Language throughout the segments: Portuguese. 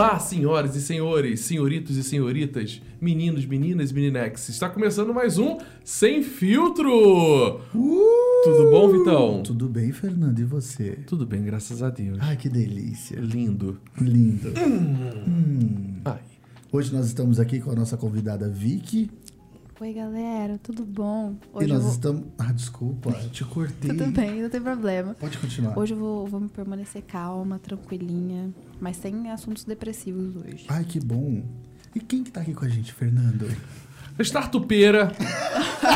Olá, senhoras e senhores, senhoritos e senhoritas, meninos, meninas e meninex. Está começando mais um Sem Filtro! Tudo bom, Vitão? Tudo bem, Fernando? E você? Tudo bem, graças a Deus. Ai, que delícia. Lindo. Lindo. Hum. Ai. Hoje nós estamos aqui com a nossa convidada Vicky. Oi, galera, tudo bom? e Hoje nós eu vou... estamos. Ah, desculpa, eu te cortei. Tudo bem, não tem problema. Pode continuar. Hoje eu vou, vou me permanecer calma, tranquilinha, mas sem assuntos depressivos hoje. Ai, que bom. E quem que tá aqui com a gente, Fernando? Startupeira,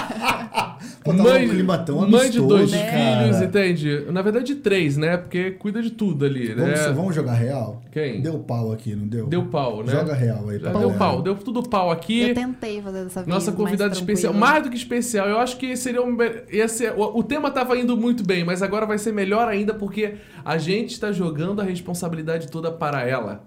Pô, tava um clima tão mãe de dois amistoso, cara. filhos, entende? Na verdade, três, né? Porque cuida de tudo ali, né? Vamos, vamos jogar real? Quem? Deu pau aqui, não deu? Deu pau, né? Joga real aí Já pra deu galera. pau, deu tudo pau aqui. Eu tentei fazer dessa vez. Nossa convidada especial, mais do que especial, eu acho que seria um. Ia ser, o, o tema tava indo muito bem, mas agora vai ser melhor ainda porque a gente está jogando a responsabilidade toda para ela.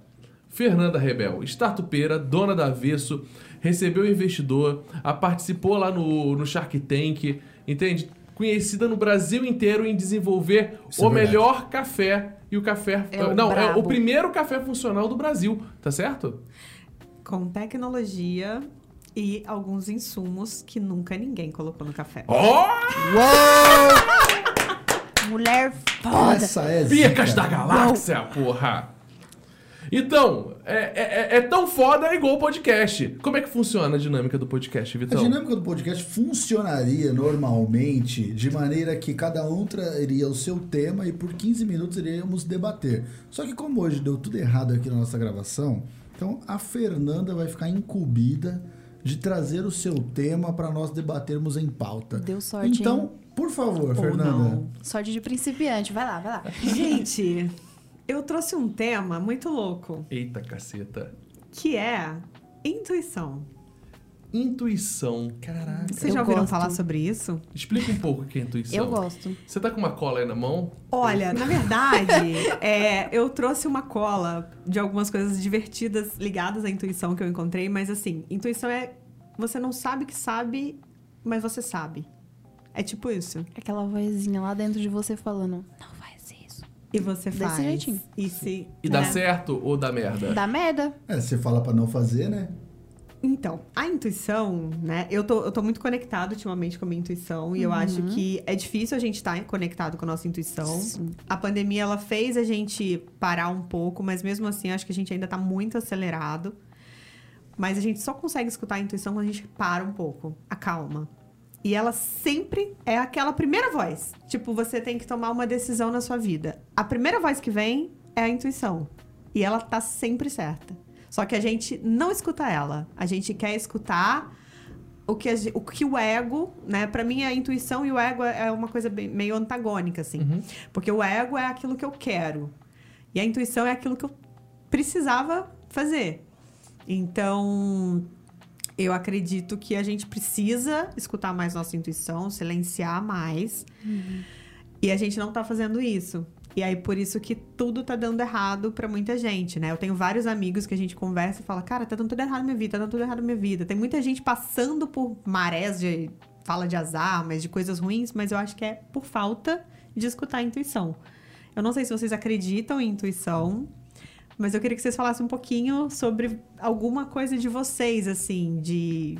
Fernanda Rebel, startupeira, dona da Avesso, recebeu investidor, a participou lá no, no Shark Tank, entende? Conhecida no Brasil inteiro em desenvolver Isso é o verdade. melhor café e o café. É o não, é o brabo. primeiro café funcional do Brasil, tá certo? com tecnologia e alguns insumos que nunca ninguém colocou no café. Ó! Mulher foda. Essa é Picas da galáxia, porra! Então, é, é- é- é tão foda igual o podcast. Como é que funciona a dinâmica do podcast, A Vitão? dinâmica do podcast funcionaria normalmente de maneira que cada um traria o seu tema e por 15 minutos iríamos debater. Só que como hoje deu tudo errado aqui na nossa gravação, então a Fernanda vai ficar incumbida de trazer o seu tema para nós debatermos em pauta. Deu sorte, Então, hein? por favor, Ou Fernanda. não. Sorte de principiante. Vai lá, vai lá. Gente, eu trouxe um tema muito louco, Eita caceta. que é intuição. Intuição. Caraca. Vocês já ouviram gosto. falar sobre isso? Explica um pouco o que é intuição. Eu gosto. Você tá com uma cola aí na mão? Olha, na verdade, é, eu trouxe uma cola de algumas coisas divertidas ligadas à intuição que eu encontrei, mas assim, intuição é você não sabe que sabe, mas você sabe. É tipo isso. Aquela vozinha lá dentro de você falando, não E você Desse faz. jeitinho. E se. E dá né? certo ou dá merda? Dá merda. É, você fala para não fazer, né? Então, a intuição, né? Eu tô, eu tô muito conectado ultimamente com a minha intuição e eu Uhum. acho que é difícil a gente estar conectado com a nossa intuição. A pandemia, ela fez a gente parar um pouco, mas mesmo assim, acho que a gente ainda tá muito acelerado. Mas a gente só consegue escutar a intuição quando a gente para um pouco, acalma. E ela sempre é aquela primeira voz. Tipo, você tem que tomar uma decisão na sua vida. A primeira voz que vem é a intuição. E ela tá sempre certa. Só que a gente não escuta ela. A gente quer escutar o que, o, que o ego, né? Pra mim, a intuição e o ego é uma coisa bem- meio antagônica, assim. Uhum. Porque o ego é aquilo que eu quero. E a intuição é aquilo que eu precisava fazer. Então, eu acredito que a gente precisa escutar mais nossa intuição, silenciar mais. E a gente não tá fazendo isso. E aí, por isso que tudo tá dando errado pra muita gente, né? Eu tenho vários amigos que a gente conversa e fala, cara, tá dando tudo errado na minha vida, tá dando tudo errado na minha vida. Tem muita gente passando por marés de fala de azar, mas de coisas ruins, mas eu acho que é por falta de escutar a intuição. Eu não sei se vocês acreditam em intuição, mas eu queria que vocês falassem um pouquinho sobre alguma coisa de vocês, assim, de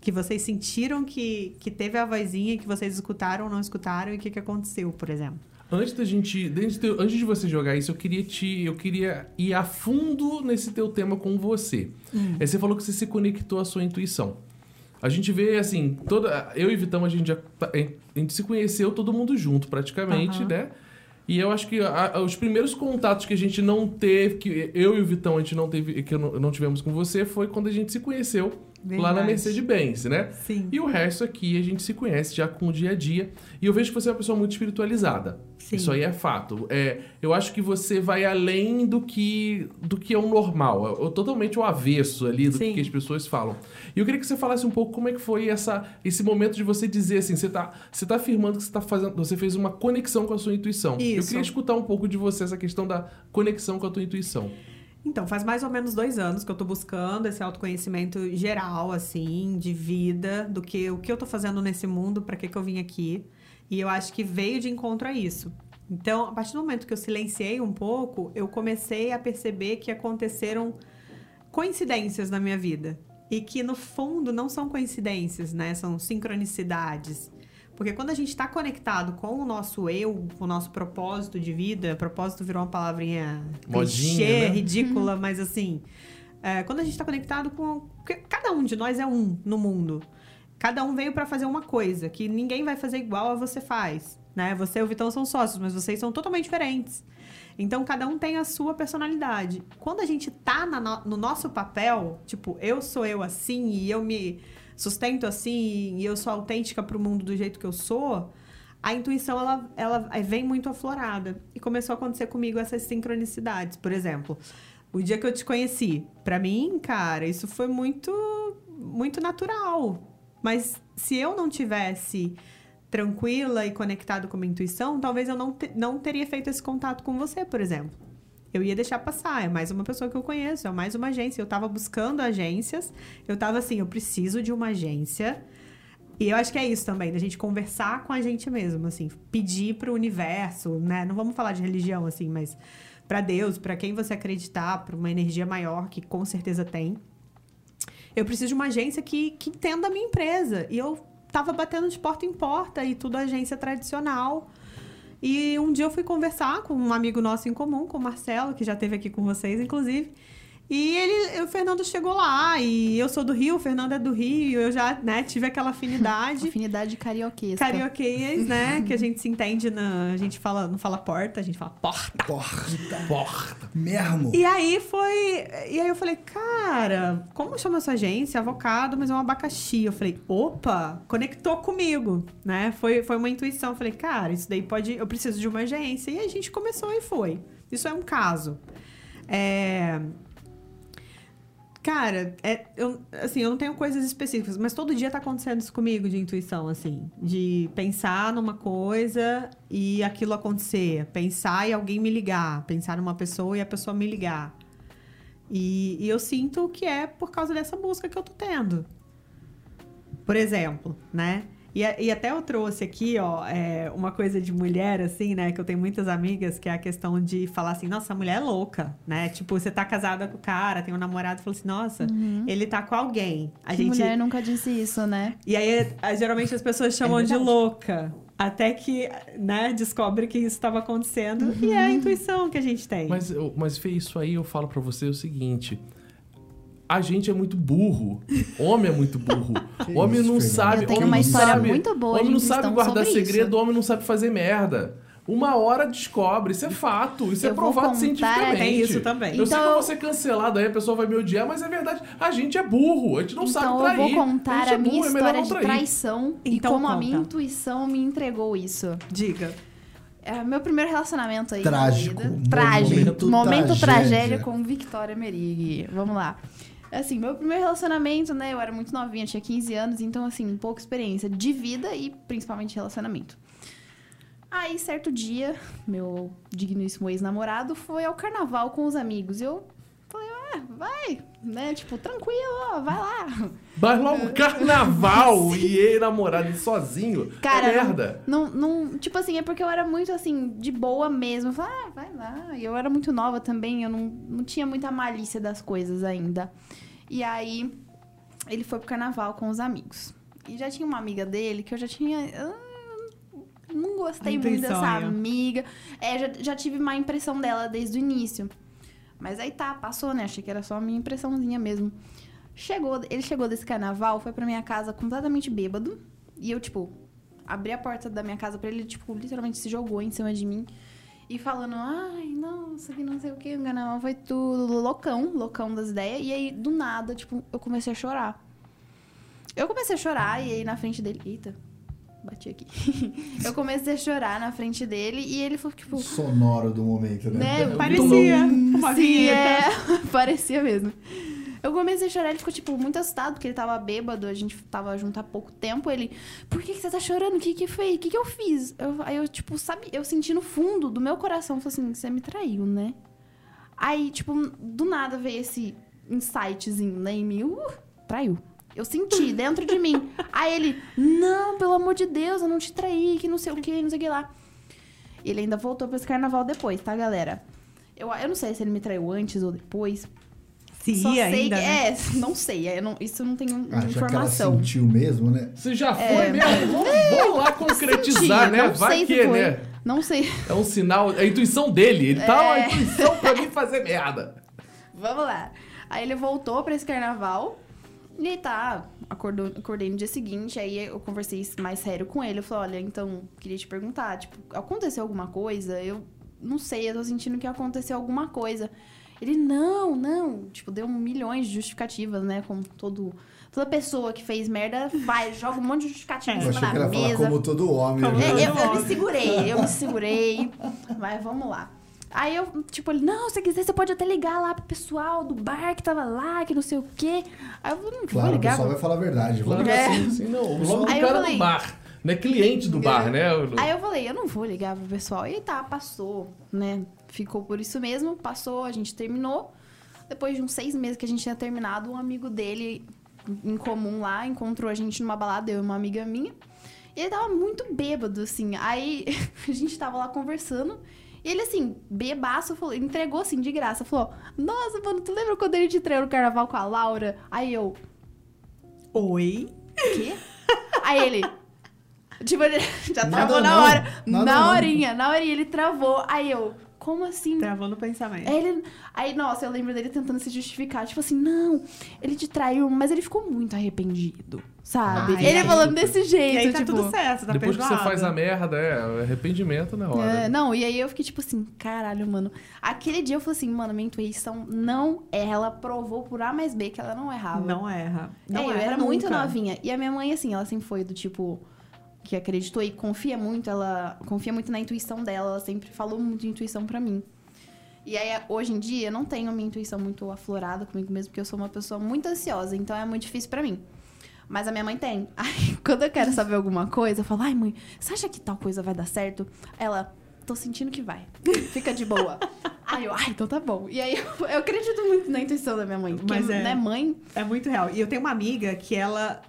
que vocês sentiram que, que teve a vozinha, que vocês escutaram ou não escutaram e o que, que aconteceu, por exemplo. Antes da gente. Antes de, antes de você jogar isso, eu queria te. Eu queria ir a fundo nesse teu tema com você. Aí você falou que você se conectou à sua intuição. A gente vê, assim, toda. Eu e Vitão, a gente já. A gente se conheceu todo mundo junto, praticamente, né? E eu acho que a- os primeiros contatos que a gente não teve, que eu e o Vitão a gente não teve, que não, não tivemos com você, foi quando a gente se conheceu lá na. Mercedes-Benz, né? Sim. E o resto aqui a gente se conhece já com o dia a dia. E eu vejo que você é uma pessoa muito espiritualizada. Sim. Isso aí é fato. É, eu acho que você vai além do que, do que é o normal. É, é totalmente o avesso ali do Sim. que as pessoas falam. E eu queria que você falasse um pouco como é que foi essa, esse momento de você dizer assim, você tá, você tá afirmando que você tá fazendo, você fez uma conexão com a sua intuição. Eu Isso. queria escutar um pouco de você essa questão da conexão com a tua intuição. Então, faz mais ou menos dois anos que eu tô buscando esse autoconhecimento geral, assim, de vida, do que o que eu tô fazendo nesse mundo, pra que que eu vim aqui. E eu acho que veio de encontro a isso. Então, a partir do momento que eu silenciei um pouco, eu comecei a perceber que aconteceram coincidências na minha vida. E que, no fundo, não são coincidências, né? São sincronicidades. Porque quando a gente está conectado com o nosso eu, com o nosso propósito de vida, propósito virou uma palavrinha Modinha, clichê, né? ridícula, mas assim, é, quando a gente está conectado com. Cada um de nós é um no mundo. Cada um veio para fazer uma coisa que ninguém vai fazer igual a você faz, né? Você e o Vitão são sócios, mas vocês são totalmente diferentes. Então cada um tem a sua personalidade. Quando a gente tá na no, no nosso papel, tipo, eu sou eu assim e eu me sustento assim e eu sou autêntica pro mundo do jeito que eu sou, a intuição ela, ela vem muito aflorada. E começou a acontecer comigo essas sincronicidades. Por exemplo, o dia que eu te conheci, pra mim, cara, isso foi muito muito natural. Mas se eu não tivesse tranquila e conectado com a minha intuição, talvez eu não, te- não teria feito esse contato com você, por exemplo. Eu ia deixar passar, é mais uma pessoa que eu conheço, é mais uma agência. Eu tava buscando agências, eu tava assim, eu preciso de uma agência. E eu acho que é isso também, da gente conversar com a gente mesmo, assim, pedir pro universo, né? Não vamos falar de religião, assim, mas para Deus, para quem você acreditar, para uma energia maior que com certeza tem. Eu preciso de uma agência que, que entenda a minha empresa. E eu tava batendo de porta em porta e tudo agência tradicional. E um dia eu fui conversar com um amigo nosso em comum, com o Marcelo, que já esteve aqui com vocês, inclusive. E ele, o Fernando chegou lá, e eu sou do Rio, o Fernando é do Rio, eu já, né, tive aquela afinidade. Afinidade carioquesca. Carioquês, né? Que a gente se entende na. A gente fala, não fala porta, a gente fala porta. Porta. Porta. Mesmo. E aí foi. E aí eu falei, cara, como chama essa agência? Avocado, mas é um abacaxi. Eu falei, opa, conectou comigo, né? Foi, foi uma intuição. Eu falei, cara, isso daí pode. Eu preciso de uma agência. E a gente começou e foi. Isso é um caso. É. Cara, é, eu, assim, eu não tenho coisas específicas, mas todo dia tá acontecendo isso comigo de intuição, assim. De pensar numa coisa e aquilo acontecer. Pensar e alguém me ligar. Pensar numa pessoa e a pessoa me ligar. E, e eu sinto que é por causa dessa busca que eu tô tendo. Por exemplo, né? E, e até eu trouxe aqui, ó, é, uma coisa de mulher, assim, né? Que eu tenho muitas amigas, que é a questão de falar assim, nossa, a mulher é louca, né? Tipo, você tá casada com o cara, tem um namorado e fala assim, nossa, ele tá com alguém. A Que gente. mulher nunca disse isso, né? E aí, geralmente as pessoas chamam de verdade. louca. Até que, né, descobre que isso estava acontecendo. E é a intuição que a gente tem. Mas, eu- mas Fê, isso aí eu falo pra você o seguinte. A gente é muito burro. Homem é muito burro. Homem não sabe. Eu tenho homem uma não história sabe- muito boa Homem não sabe guardar segredo, isso. homem não sabe fazer merda. Uma hora descobre, isso é fato, isso é Eu vou provado contar- cientificamente. Tem isso também. Eu sei que eu Então- vou ser cancelado aí, a pessoa vai me odiar, mas é verdade. A gente é burro, a gente não sabe então trair. eu vou contar é a minha burro, é história não de traição Então e como a conta. minha intuição me entregou isso. Diga. É meu primeiro relacionamento aí. na Trágico. vida. Momento Trágico. Momento tragédia. tragédia com Victoria Merig. Vamos lá. Assim, meu primeiro relacionamento, né? Eu era muito novinha, tinha 15 anos, então, assim, pouca experiência de vida e principalmente relacionamento. Aí, certo dia, meu digníssimo ex-namorado foi ao carnaval com os amigos. Eu ah, vai, né? Tipo, tranquilo, vai lá. Mas logo carnaval e ele namorado sozinho. Cara, é merda. Não, não, tipo assim, é porque eu era muito assim, de boa mesmo. Eu falei, ah, vai lá. E eu era muito nova também, eu não, não tinha muita malícia das coisas ainda. E aí, ele foi pro carnaval com os amigos. E já tinha uma amiga dele que eu já tinha. não gostei muito dessa amiga. É, já, já tive má impressão dela desde o início. Mas aí tá, passou, né? Achei que era só a minha impressãozinha mesmo. Chegou, ele chegou desse carnaval, foi pra minha casa completamente bêbado. E eu, tipo, abri a porta da minha casa pra ele, tipo, literalmente se jogou em cima de mim. E falando, ai, nossa, que não sei o que, o carnaval foi tudo loucão, loucão das ideias. E aí, do nada, tipo, eu comecei a chorar. Eu comecei a chorar e aí na frente dele. Eita, bati aqui. eu comecei a chorar na frente dele e ele foi, tipo, Sonoro do momento, né? né? Parecia uma Sim, vinheta. é. Parecia mesmo. Eu comecei a chorar, ele ficou, tipo, muito assustado, porque ele tava bêbado, a gente tava junto há pouco tempo. Ele, por que, que você tá chorando? O que que foi? O que que eu fiz? Eu- aí eu, tipo, sabe, eu senti no fundo do meu coração, falei assim, você me traiu, né? Aí, tipo, do nada veio esse insightzinho, né, em mim, uh, traiu. Eu senti dentro de mim. Aí ele, não, pelo amor de Deus, eu não te traí, que não sei o que, não sei o que lá. Ele ainda voltou pra esse carnaval depois, tá, galera? Eu, eu não sei se ele me traiu antes ou depois. Se Só ia sei ainda, que, né? É, não sei. eu não- isso não tenho Ah, já que ela informação. sentiu mesmo, né? Você já foi É. mesmo? Vamos, vamos lá concretizar, Senti, né? não Vai sei se que, foi. né? Não sei. É um sinal, é a intuição dele. Ele tá uma É. intuição pra mim fazer merda. Vamos lá. Aí ele voltou pra esse carnaval. E tá, acordou, acordei no dia seguinte, aí eu conversei mais sério com ele. Eu falei, olha, então, queria te perguntar, tipo, aconteceu alguma coisa? Eu não sei, eu tô sentindo que aconteceu alguma coisa. Ele, não, não. Tipo, deu milhões de justificativas, né? Como todo, toda pessoa que fez merda vai, joga um monte de justificativa em Eu falar mesa. como todo homem. Como né? É, eu, eu Nossa. me segurei, eu me segurei. Mas vamos lá. Aí eu, tipo, ele, não, se quiser, você pode até ligar lá pro pessoal do bar que tava lá, que não sei o quê. Aí eu falei, não, Claro, vou o ligar. pessoal vai falar a verdade. Vamos que É. assim, assim, não. O nome do cara falei- do bar. Não é cliente do bar, né? Aí eu falei, eu não vou ligar pro pessoal. E tá, passou, né? Ficou por isso mesmo, passou, a gente terminou. Depois de uns seis meses que a gente tinha terminado, um amigo dele em comum lá encontrou a gente numa balada, eu e uma amiga minha. E ele tava muito bêbado, assim. Aí a gente tava lá conversando. E ele, assim, bebaço, falou, entregou assim, de graça. Falou: Nossa, mano, tu lembra quando ele te traiu no carnaval com a Laura? Aí eu, Oi? quê? Aí ele. Tipo, ele já Nada travou na não, hora. nada na não. horinha, na horinha ele travou. Aí eu, como assim? Travou no pensamento. Aí, ele, aí, nossa, eu lembro dele tentando se justificar. Tipo assim, não, ele te traiu, mas ele ficou muito arrependido, sabe? Ai, ele ai. falando desse jeito, E aí tá tipo... tudo certo, tá Depois que você perdoado. faz a merda, é arrependimento na hora. É, não, e aí eu fiquei tipo assim, caralho, mano. Aquele dia eu falei assim, mano, minha intuição não erra. Ela provou por A mais B que ela não errava. Não erra. Não é, eu erra era muito nunca. novinha. E a minha mãe, assim, ela sempre foi do tipo que acreditou e confia muito, ela confia muito na intuição dela, ela sempre falou muito de intuição pra mim. E aí, hoje em dia, eu não tenho minha intuição muito aflorada comigo mesmo, porque eu sou uma pessoa muito ansiosa, então é muito difícil pra mim. Mas a minha mãe tem. Aí, quando eu quero saber alguma coisa, eu falo, ai, mãe, você acha que tal coisa vai dar certo? Ela, tô sentindo que vai. Fica de boa. aí eu, ai, então tá bom. E aí, eu, eu acredito muito na intuição da minha mãe. Porque, Mas é- né, mãe, É muito real. E eu tenho uma amiga que ela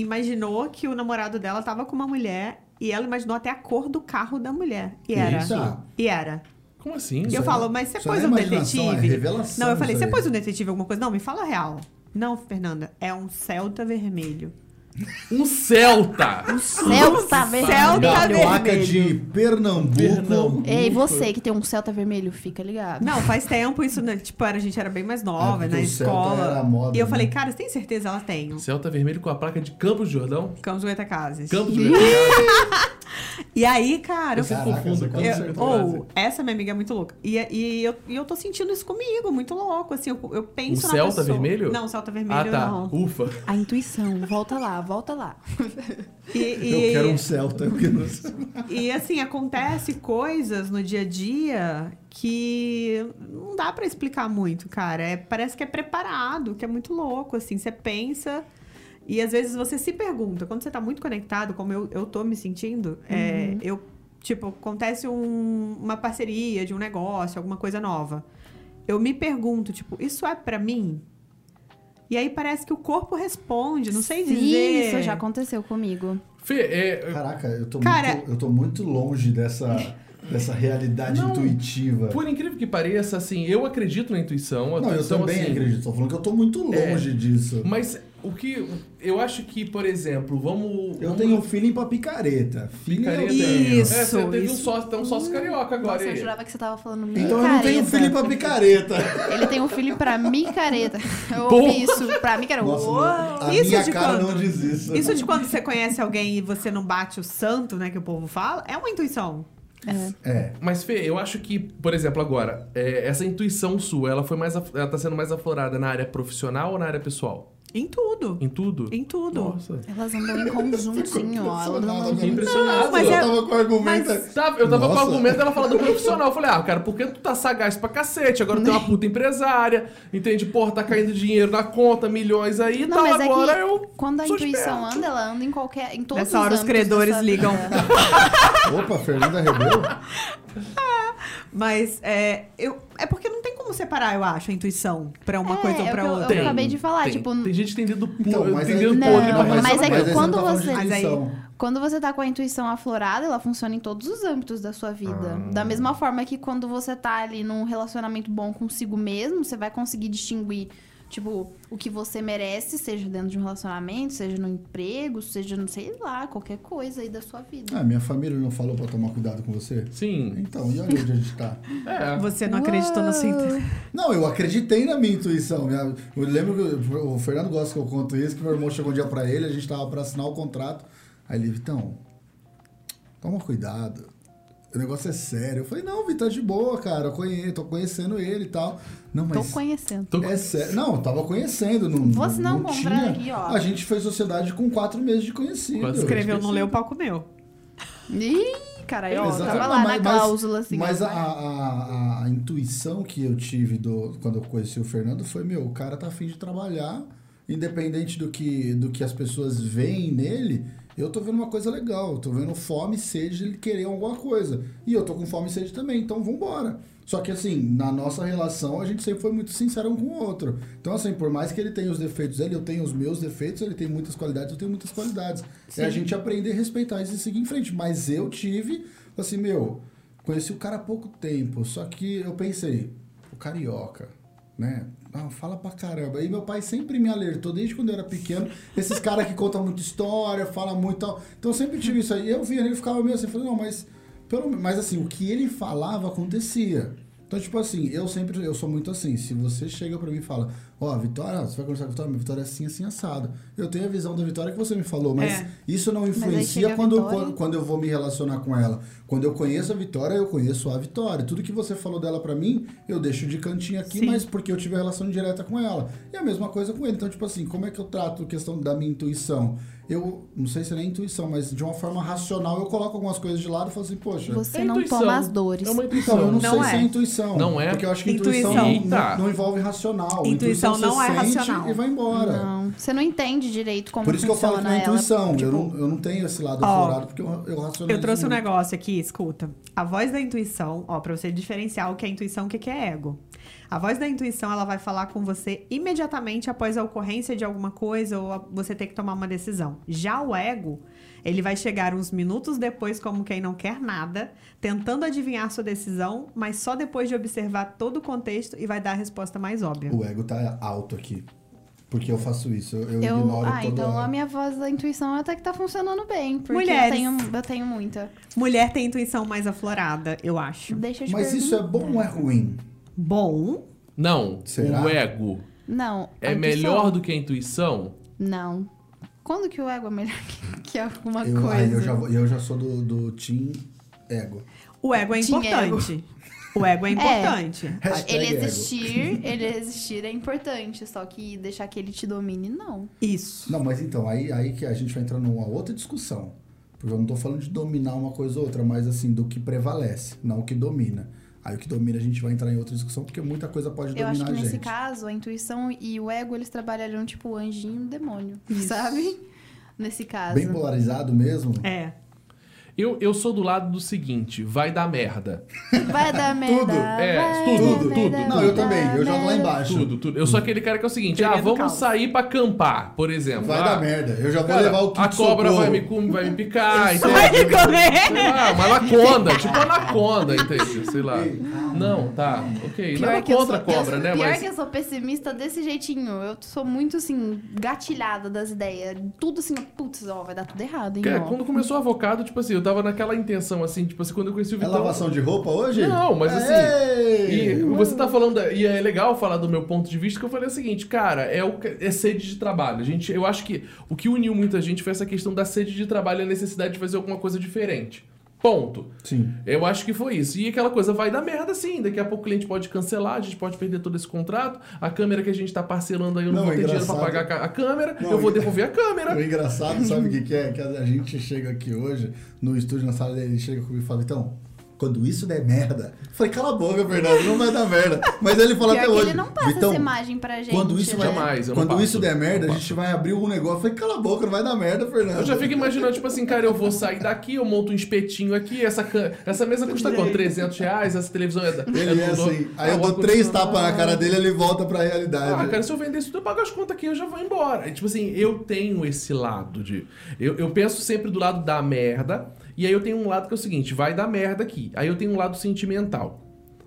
imaginou que o namorado dela tava com uma mulher e ela imaginou até a cor do carro da mulher. E era. Eita. E era. Como assim? E Isso eu aí- falo, mas você isso pôs é um detetive? é revelação não, eu falei, você aí. pôs um detetive alguma coisa? Não, me fala a real. Não, Fernanda, é um Celta vermelho. Um Celta! Celta vermelho. Celta Da placa de Pernambuco. Pernambuco. Ei, você que tem um Celta vermelho, fica ligado. Não, faz tempo isso, né? Tipo, a gente era bem mais nova, É, na escola. moda, e eu né? falei, cara, você tem certeza? Ela tem. Celta vermelho com a placa de Campos do Jordão. Campos Goitacazes. Campos Jordão. E aí, cara, Eu eu Caraca, confundo Eu- Jordão. ou, essa minha amiga é muito louca. E, e, eu, e eu tô sentindo isso comigo, muito louco. Assim, eu, eu penso O na Celta pessoa. vermelho? Não, Celta vermelho Ah, tá. não. Ufa. A intuição, volta lá, volta lá. E, Eu e- quero um Celta. Eu quero um Celta. e, assim, acontece coisas no dia a dia que não dá pra explicar muito, cara. É, parece que é preparado, que é muito louco, assim. Você pensa... E às vezes você se pergunta, quando você tá muito conectado, como eu, eu tô me sentindo, é, eu, tipo, acontece um- uma parceria de um negócio, alguma coisa nova. Eu me pergunto, tipo, isso é pra mim? E aí parece que o corpo responde, não sei Sim, dizer. isso já aconteceu comigo. Fê, é, Caraca, eu tô, Cara- muito, eu tô muito longe dessa, dessa realidade Não, intuitiva. por incrível que pareça, assim, eu acredito na intuição. Não, eu também assim, acredito. Tô falando que eu tô muito É. longe disso. Mas o que. Eu acho que, por exemplo, vamos. Eu vamos- tenho feeling pra picareta. Feeling eu Picareta. Isso. É, você teve um isso. sócio, tem um sócio carioca agora. Nossa, eu jurava que você tava falando Então eu não tenho micareta. feeling pra picareta. Ele tem um filho pra micareta. Eu ouvi isso. Pra era Nossa, uou. a Isso minha de cara quando? não diz isso. Isso de quando você conhece alguém e você não bate o santo, né, que o povo fala, é uma intuição. É. Mas, Fê, eu acho que, por exemplo, agora, é, essa intuição sua, ela foi mais. Ela tá sendo mais aflorada na área profissional ou na área pessoal? Em tudo. Em tudo? Em tudo. Nossa. Elas andam em conjuntinho, ó. Elas andam... Fiquei impressionado. mas eu é- tava com o argumento. mas- Tá, eu tava com o Nossa. argumento dela falando do profissional. Eu falei, ah, cara, porque tu tá sagaz pra cacete? Agora tu é uma puta empresária, entende? Porra, tá caindo dinheiro na conta, milhões aí, Não, tá mas é agora que eu. quando a sou intuição esperto. anda, ela anda em qualquer... Em todos Nessa os hora os credores ligam. Opa, Fernanda Rebelo. Mas é, eu, é porque não tem como separar, eu acho, a intuição pra uma É, coisa ou é o pra que eu- outra. eu acabei de falar, tem, tipo, tem gente que tem dedo Então, mas tem aí- dedo Não, podre pra mas fazer. é que você quando tá você- Mas aí- intuição. Quando você tá com a intuição aflorada, ela funciona em todos os âmbitos da sua vida. Ah. Da mesma forma que quando você tá ali num relacionamento bom consigo mesmo, você vai conseguir distinguir, tipo, o que você merece, seja dentro de um relacionamento, seja no emprego, seja, não sei lá, qualquer coisa aí da sua vida. Ah, minha família não falou pra tomar cuidado com você? Sim. Então, e olha onde a gente tá? É. Você não acreditou na sua intuição. Não, eu acreditei na minha intuição. Eu lembro que o Fernando gosta que eu conto isso, que meu irmão chegou um dia pra ele, a gente tava pra assinar o contrato. Aí ele, Vitão, toma cuidado. O negócio é sério. Eu falei, não, Vitor, tá de boa, cara. Eu conheço, tô conhecendo ele e tal. Não, Tô mas. conhecendo. Tô- É sério. Não, eu tava conhecendo. Não, Vou assinar não contrato tinha. aqui, ó. A gente fez sociedade com quatro meses de conhecido. Quatro Escreveu, não leu, o palco meu. Ih, caralho, ó, Exatamente. tava Não, lá mas- na cláusula, assim. Mas a, a, a- a intuição que eu tive do, quando eu conheci o Fernando foi, meu, o cara tá afim de trabalhar, independente do que, do que as pessoas veem nele, eu tô vendo uma coisa legal, eu tô vendo fome e sede de ele querer alguma coisa. E eu tô com fome e sede também, então vambora. Só que assim, na nossa relação, a gente sempre foi muito sincero um com o outro. Então, assim, por mais que ele tenha os defeitos dele, eu tenho os meus defeitos, ele tem muitas qualidades, eu tenho muitas qualidades. É a gente aprender a respeitar isso e seguir em frente. Mas eu tive, assim, meu, conheci o cara há pouco tempo, só que eu pensei, o carioca, né? Ah, fala pra caramba. E meu pai sempre me alertou, desde quando eu era pequeno, esses caras que contam muita história, falam muito tal. Então eu sempre tive isso aí. Eu via ele ficava meio assim, falei, não, mas. Pelo, mas assim, o que ele falava acontecia. Então, tipo assim, eu sempre, eu sou muito assim. Se você chega pra mim e fala, ó, Vitória, você vai conversar com a Vitória, minha Vitória é assim, assim, assado. Eu tenho a visão da Vitória que você me falou, mas É. isso não influencia quando, quando, quando eu vou me relacionar com ela. Quando eu conheço a Vitória, eu conheço a Vitória. Tudo que você falou dela pra mim, eu deixo de cantinho aqui, Sim. mas porque eu tive a relação direta com ela. E a mesma coisa com ele. Então, tipo assim, como é que eu trato a questão da minha intuição? Eu, não sei se é nem intuição, mas de uma forma racional, eu coloco algumas coisas de lado e falo assim, poxa... Você É não intuição. toma as dores. É uma Então, intuição. eu não, Não sei é. se é intuição. Não é? Porque eu acho que intuição, Intuição. Não, não envolve racional. Intuição você não é sente racional. E vai embora. Não, você não entende direito como Por isso que eu falo que não é ela. intuição. Tipo, eu, não, eu não tenho esse lado aflorado porque eu, eu racionalizo Eu trouxe um muito. negócio aqui, escuta. A voz da intuição, ó, pra você diferenciar o que é intuição e o que é ego. A voz da intuição, ela vai falar com você imediatamente após a ocorrência de alguma coisa ou a- você ter que tomar uma decisão. Já o ego, ele vai chegar uns minutos depois, como quem não quer nada, tentando adivinhar sua decisão, mas só depois de observar todo o contexto e vai dar a resposta mais óbvia. O ego tá alto aqui. Porque eu faço isso. Eu, eu ignoro ah, então a minha voz da intuição até que tá funcionando bem. Porque Mulheres. eu tenho, eu tenho muita. Mulher tem intuição mais aflorada, eu acho. Deixa eu te Mas isso é bom ou é ruim? Bom, Não, Será? o ego Não. é melhor do que a intuição? Não. Quando que o ego é melhor que, que alguma Eu, coisa? aí eu já, eu já sou do, do team ego. o ego é importante. O ego é importante. Hashtag Ele ego. existir, ele existir é importante, só que deixar que ele te domine, não. Isso. Não, mas então, aí, aí que a gente vai entrar numa outra discussão. Porque eu não tô falando de dominar uma coisa ou outra, mas assim, do que prevalece, não o que domina. Aí o que domina a gente vai entrar em outra discussão, porque muita coisa pode Eu dominar acho que a nesse gente. caso, a intuição e o ego, eles trabalhariam tipo o anjinho e o demônio, sabe? Nesse caso. Bem polarizado mesmo. É. Eu, eu sou do lado do seguinte, vai dar merda. Vai dar merda. Tudo. É, tudo, tudo. merda, Não, eu também, eu jogo lá embaixo. Tudo, tudo. Eu sou aquele cara que é o seguinte, ah, vamos caos. sair pra acampar, por exemplo. Vai Ah, dar merda. Eu já vou cara, levar o kit A cobra socorro. vai me, com- vai me picar, então... Vai me comer! Lá, uma anaconda, tipo anaconda, entende? Sei lá. Não, tá, ok. Nada que eu contra a sou- eu cobra, né? Pior Mas que eu sou pessimista desse jeitinho. Eu sou muito, assim, gatilhada das ideias. Tudo assim, putz, ó, vai dar tudo errado, hein, Cara, ó. quando começou o avocado, tipo assim, eu tava naquela intenção, assim, tipo assim, quando eu conheci o É Vitão... lavação de roupa hoje? Não, mas assim, Ei! E você tá falando, e é legal falar do meu ponto de vista, que eu falei o seguinte, cara, é, o, é sede de trabalho. A gente, eu acho que o que uniu muita gente foi essa questão da sede de trabalho e a necessidade de fazer alguma coisa diferente. Ponto. Sim. Eu acho que foi isso. E aquela coisa vai dar merda sim. Daqui a pouco o cliente pode cancelar, a gente pode perder todo esse contrato. A câmera que a gente tá parcelando aí, eu não, Não, vou ter dinheiro pra engraçado. pagar a câmera, Não, eu vou devolver a câmera. O engraçado, sabe o que, que é? Que a gente chega aqui hoje, no estúdio, na sala dele, ele chega comigo e fala, então, quando isso der merda. Eu falei, cala a boca, Fernando, não vai dar merda. Mas ele fala Pior até hoje. ele não passa Vitão, essa imagem pra gente. quando isso vai, né? Eu quando passo. isso der merda, a gente vai abrir um negócio. Eu falei, cala a boca, não vai dar merda, Fernando. Eu já fico imaginando, tipo assim, cara, eu vou sair daqui, eu monto um espetinho aqui, essa, can- essa mesa custa quanto? 300 reais, essa televisão é da. Ele é do- assim. Aí Ah, eu o dou três tapas na cara dele ele volta pra realidade. Ah, cara, se eu vender isso tudo, eu pago as contas aqui, eu já vou embora. E, Tipo assim, eu tenho esse lado de. Eu, eu penso sempre do lado da merda, e aí eu tenho um lado que é o seguinte: vai dar merda aqui. Aí eu tenho um lado sentimental.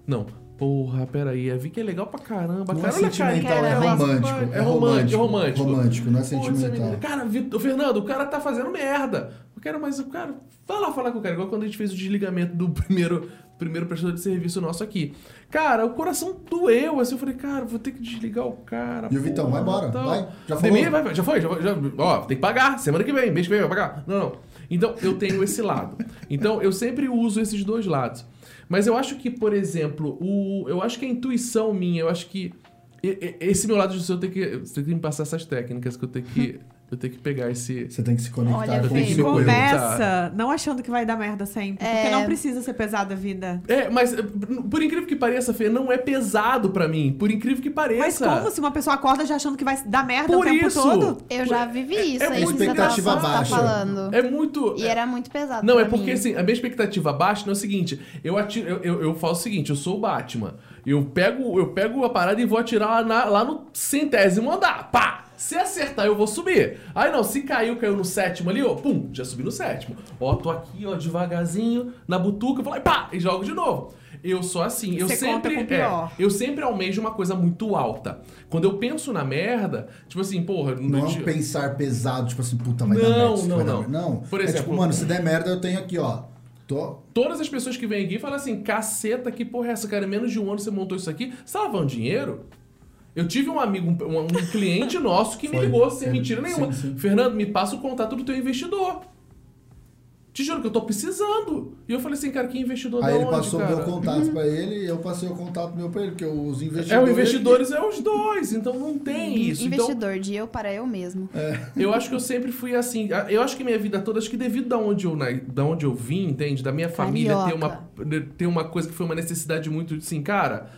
Não. Porra, peraí, eu vi que é legal pra caramba. Não cara, é olha a carinha. sentimental, é cara, mas- romântico. É É romântico, romântico. romântico. Romântico, não é sentimental. Cara, Vitor, Fernando, o cara tá fazendo merda. Eu quero, mas o cara. Vai lá falar com o cara, igual quando a gente fez o desligamento do primeiro, primeiro prestador de serviço nosso aqui. Cara, o coração doeu, assim, eu falei, cara, vou ter que desligar o cara. E o Vitão, vai embora, vai. Já vai, já foi, já, foi, já, ó, tem que pagar, semana que vem, mês que vem vai pagar. Não, não. Então, eu tenho esse lado. Então, eu sempre uso esses dois lados. Mas eu acho que, por exemplo, o, eu acho que a intuição minha, eu acho que esse meu lado de eu tenho que, você tem que me passar essas técnicas que eu tenho que eu tenho que pegar esse Você tem que se conectar Olha, com o. Começa não achando que vai dar merda sempre. Porque É. não precisa ser pesada a vida. É, mas por incrível que pareça, Fê, não é pesado pra mim. Por incrível que Mas pareça. como se uma pessoa acorda já achando que vai dar merda Por o tempo isso. todo? Eu já vivi isso é aí muito que você tava, expectativa tá baixa. falando. É muito. E era muito pesado Não, pra é porque mim. assim, a minha expectativa baixa não é o seguinte: eu, atiro, eu, eu, eu falo o seguinte, eu sou o Batman. Eu pego, eu pego a parada e vou atirar lá, na- lá no centésimo andar. Pá! Se acertar, eu vou subir. Aí não, se caiu, caiu no sétimo ali, ó, pum, já subi no sétimo. Ó, tô aqui, ó, devagarzinho, na butuca, vou lá e pá, e jogo de novo. Eu sou assim, eu Você sempre. conta com o pior. é, eu sempre almejo uma coisa muito alta. Quando eu penso na merda, tipo assim, porra, Não é dia- pensar pesado, tipo assim, puta, vai dar Não, merda. isso não, vai dar não. merda. Não. Por é exemplo- tipo, mano, se der merda, eu tenho aqui, ó. Tô. Todas as pessoas que vêm aqui falam assim: caceta, que porra é essa, cara? Em menos de um ano você montou isso aqui. Você tá lavando dinheiro? Eu tive um amigo, um, um cliente nosso que me Foi. ligou sem É, mentira nenhuma. sim, sim. Fernando, me passa o contato do teu investidor. Te juro que eu tô precisando. E eu falei assim, cara, que investidor Aí da ele onde, passou o cara? meu contato pra ele e eu passei o contato meu pra ele, porque os investidores. É, o investidores é os dois, então não tem isso. Então, Investidor, de eu para eu mesmo. Eu acho que eu sempre fui assim. Eu acho que minha vida toda, acho que devido da onde eu, na- da onde eu vim, entende? Da minha família ter uma, ter uma coisa que foi uma necessidade muito assim, cara,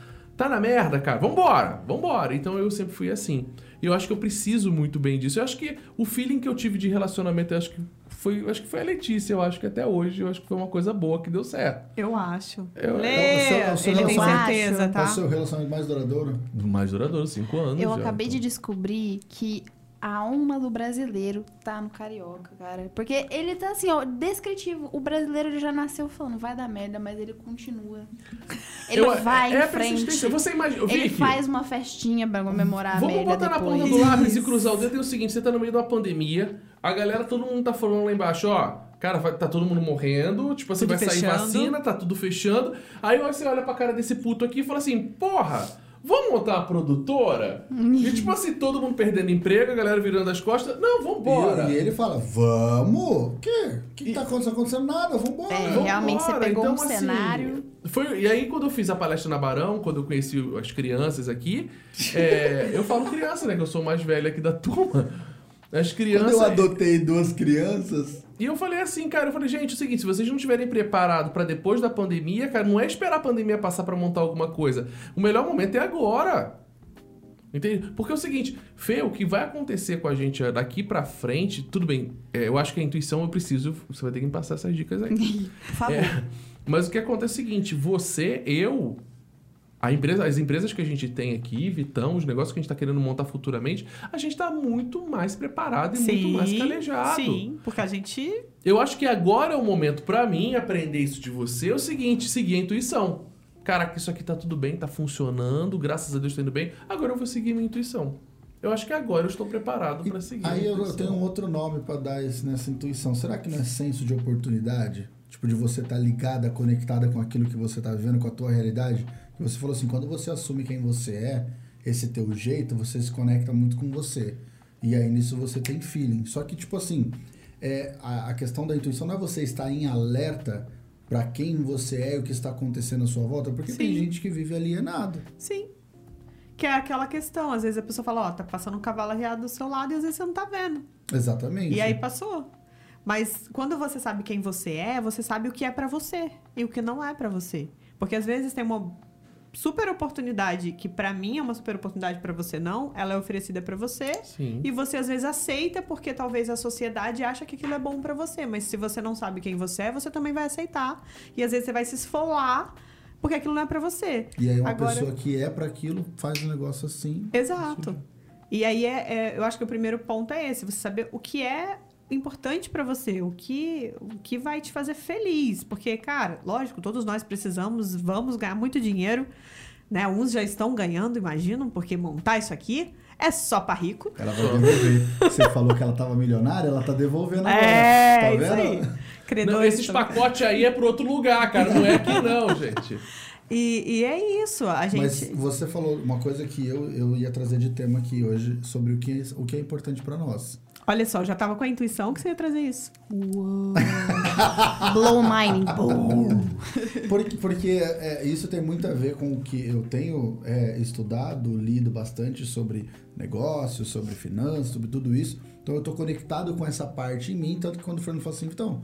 tá na merda, cara, vambora, vambora. Então eu sempre fui assim. E eu acho que eu preciso muito bem disso. Eu acho que o feeling que eu tive de relacionamento, eu acho que foi, eu acho que foi a Letícia. Eu acho que até hoje, eu acho que foi uma coisa boa que deu certo. Eu acho. Eu- Lê, é o seu- é o ele tem relacionamento. certeza, Eu É tá? o seu relacionamento mais duradouro? Mais duradouro, cinco anos. Eu já, acabei de então. descobrir que a alma do brasileiro tá no carioca, cara. Porque ele tá assim, ó, descritivo. O brasileiro ele já nasceu falando, vai dar merda, mas ele continua. Ele Eu- vai é em a frente. Você imagina, Ele Vicky, faz uma festinha pra comemorar a Vamos merda botar na depois. ponta do lápis e cruzar o dedo. É o seguinte, você tá no meio de uma pandemia, a galera, todo mundo tá falando lá embaixo, ó, cara, vai- tá todo mundo morrendo, tipo assim, Tudo vai sair fechando. vacina, tá tudo fechando. Aí você olha pra cara desse puto aqui e fala assim, porra, vamos montar uma produtora? e tipo assim, todo mundo perdendo emprego, a galera virando as costas. Não, vambora. E, e ele fala, vamos? O quê? O que, que tá acontecendo? acontecendo nada, vambora. É, Vambora. realmente você pegou um Então, assim, cenário. Foi, e aí, quando eu fiz a palestra na Barão, quando eu conheci as crianças aqui, é, eu falo criança, né? Que eu sou o mais velho aqui da turma. As Quando crianças. eu adotei duas crianças, E eu falei assim, cara, eu falei, gente, é o seguinte, se vocês não estiverem preparados pra depois da pandemia, cara, não é esperar a pandemia passar pra montar alguma coisa. O melhor momento é agora. Entende? Porque é o seguinte, Fê, o que vai acontecer com a gente daqui pra frente, tudo bem, é, eu acho que a intuição eu preciso, você vai ter que me passar essas dicas aí. Por favor. É, mas o que acontece é o seguinte, você, eu, empresa, as empresas que a gente tem aqui, Vitão, os negócios que a gente está querendo montar futuramente, a gente está muito mais preparado e muito mais calejado. sim, porque a gente Eu acho que agora é o momento para mim aprender isso de você, é o seguinte, seguir a intuição. Cara, que isso aqui tá tudo bem, tá funcionando, graças a Deus tá indo bem. Agora eu vou seguir minha intuição. Eu acho que agora eu estou preparado para seguir. aí a eu, tenho um outro nome pra dar esse, nessa intuição. Será que não é senso de oportunidade? Tipo, de você estar ligada, conectada com aquilo que você tá vivendo, com a tua realidade? Você falou assim, quando você assume quem você é, esse teu jeito, você se conecta muito com você. E aí nisso você tem feeling. Só que, tipo assim, é, a, a questão da intuição não é você estar em alerta pra quem você é e o que está acontecendo à sua volta, porque tem Sim. gente que vive alienado. Sim. Que é aquela questão. Às vezes a pessoa fala, ó, tá passando um cavalo arriado do seu lado e às vezes você não tá vendo. Exatamente. E aí passou. Mas quando você sabe quem você é, você sabe o que é pra você e o que não é pra você. Porque às vezes tem uma super oportunidade que pra mim é uma super oportunidade pra você não, ela é oferecida pra você Sim. e você às vezes aceita porque talvez a sociedade acha que aquilo é bom pra você, mas se você não sabe quem você é, você também vai aceitar. E às vezes você vai se esfolar porque aquilo não é pra você. E aí uma Agora- pessoa que é para aquilo faz um negócio assim. Exato. E aí é, é- eu acho que o primeiro ponto é esse, você saber o que é importante pra você, o que o que vai te fazer feliz, porque cara, lógico, todos nós precisamos, vamos ganhar muito dinheiro, né? Uns já estão ganhando, imaginam, porque montar isso aqui é só pra rico. Ela vai devolver. Você falou que ela tava milionária, ela tá devolvendo agora. É, tá isso aí. vendo? Credores Não, esses também. pacotes aí é pro outro lugar, cara. Não é aqui não, gente. E, e é isso, a gente Mas você falou uma coisa que eu, eu ia trazer de tema aqui hoje sobre o que, o que é importante para nós. Olha só, já tava com a intuição que você ia trazer isso. Uou. Blow. Boom. Porque, porque é, isso tem muito a ver com o que eu tenho é, estudado, lido bastante sobre negócios, sobre finanças, sobre tudo isso. Então eu tô conectado com essa parte em mim, tanto que quando o Fernando falou assim, então,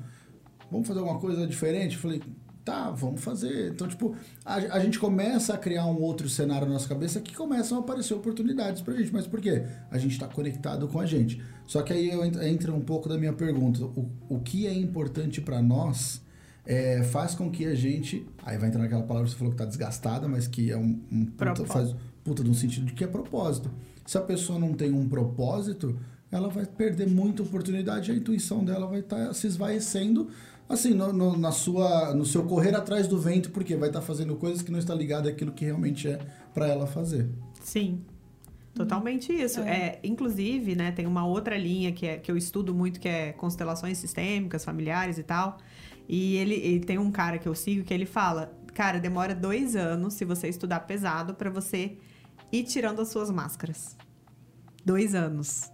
vamos fazer alguma coisa diferente? Eu falei, tá, vamos fazer. Então, tipo, a, a gente começa a criar um outro cenário na nossa cabeça que começam a aparecer oportunidades pra gente. Mas por quê? A gente tá conectado com a gente. Só que aí entra um pouco da minha pergunta. O, o que é importante pra nós é, faz com que a gente. Aí vai entrar naquela palavra que você falou que tá desgastada, mas que é um, um puta, faz puta de um sentido de que é propósito. Se a pessoa não tem um propósito, ela vai perder muita oportunidade, a intuição dela vai estar se esvaecendo, assim, no, no- na sua, no seu correr atrás do vento, porque vai estar fazendo coisas que não está ligado àquilo que realmente é para ela fazer. Sim. Totalmente isso. É. inclusive, né, tem uma outra linha que, é, que eu estudo muito, que é constelações sistêmicas, familiares e tal. E ele, ele tem um cara que eu sigo que ele fala: Cara, demora dois anos se você estudar pesado pra você ir tirando as suas máscaras. Dois anos.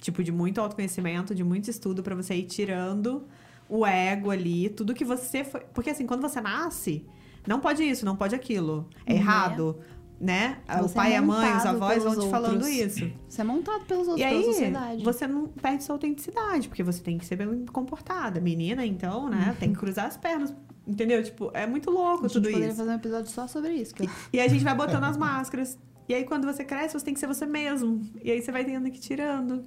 Tipo, de muito autoconhecimento, de muito estudo pra você ir tirando o ego ali, tudo que você foi. Porque assim, quando você nasce, não pode isso, não pode aquilo. É Né? errado. Né? o Você pai, é a mãe, os avós vão te pelos falando outros. isso. Você é montado pelos outros, E aí, sociedade. você não perde sua autenticidade, porque você tem que ser bem comportada. Menina, então, né? Tem que cruzar as pernas. Entendeu? Tipo, é muito a louco gente tudo poderia isso. fazer um episódio só sobre isso. eu- E a gente vai botando as máscaras. E aí, quando você cresce, você tem que ser você mesmo. E aí você vai tendo que ir tirando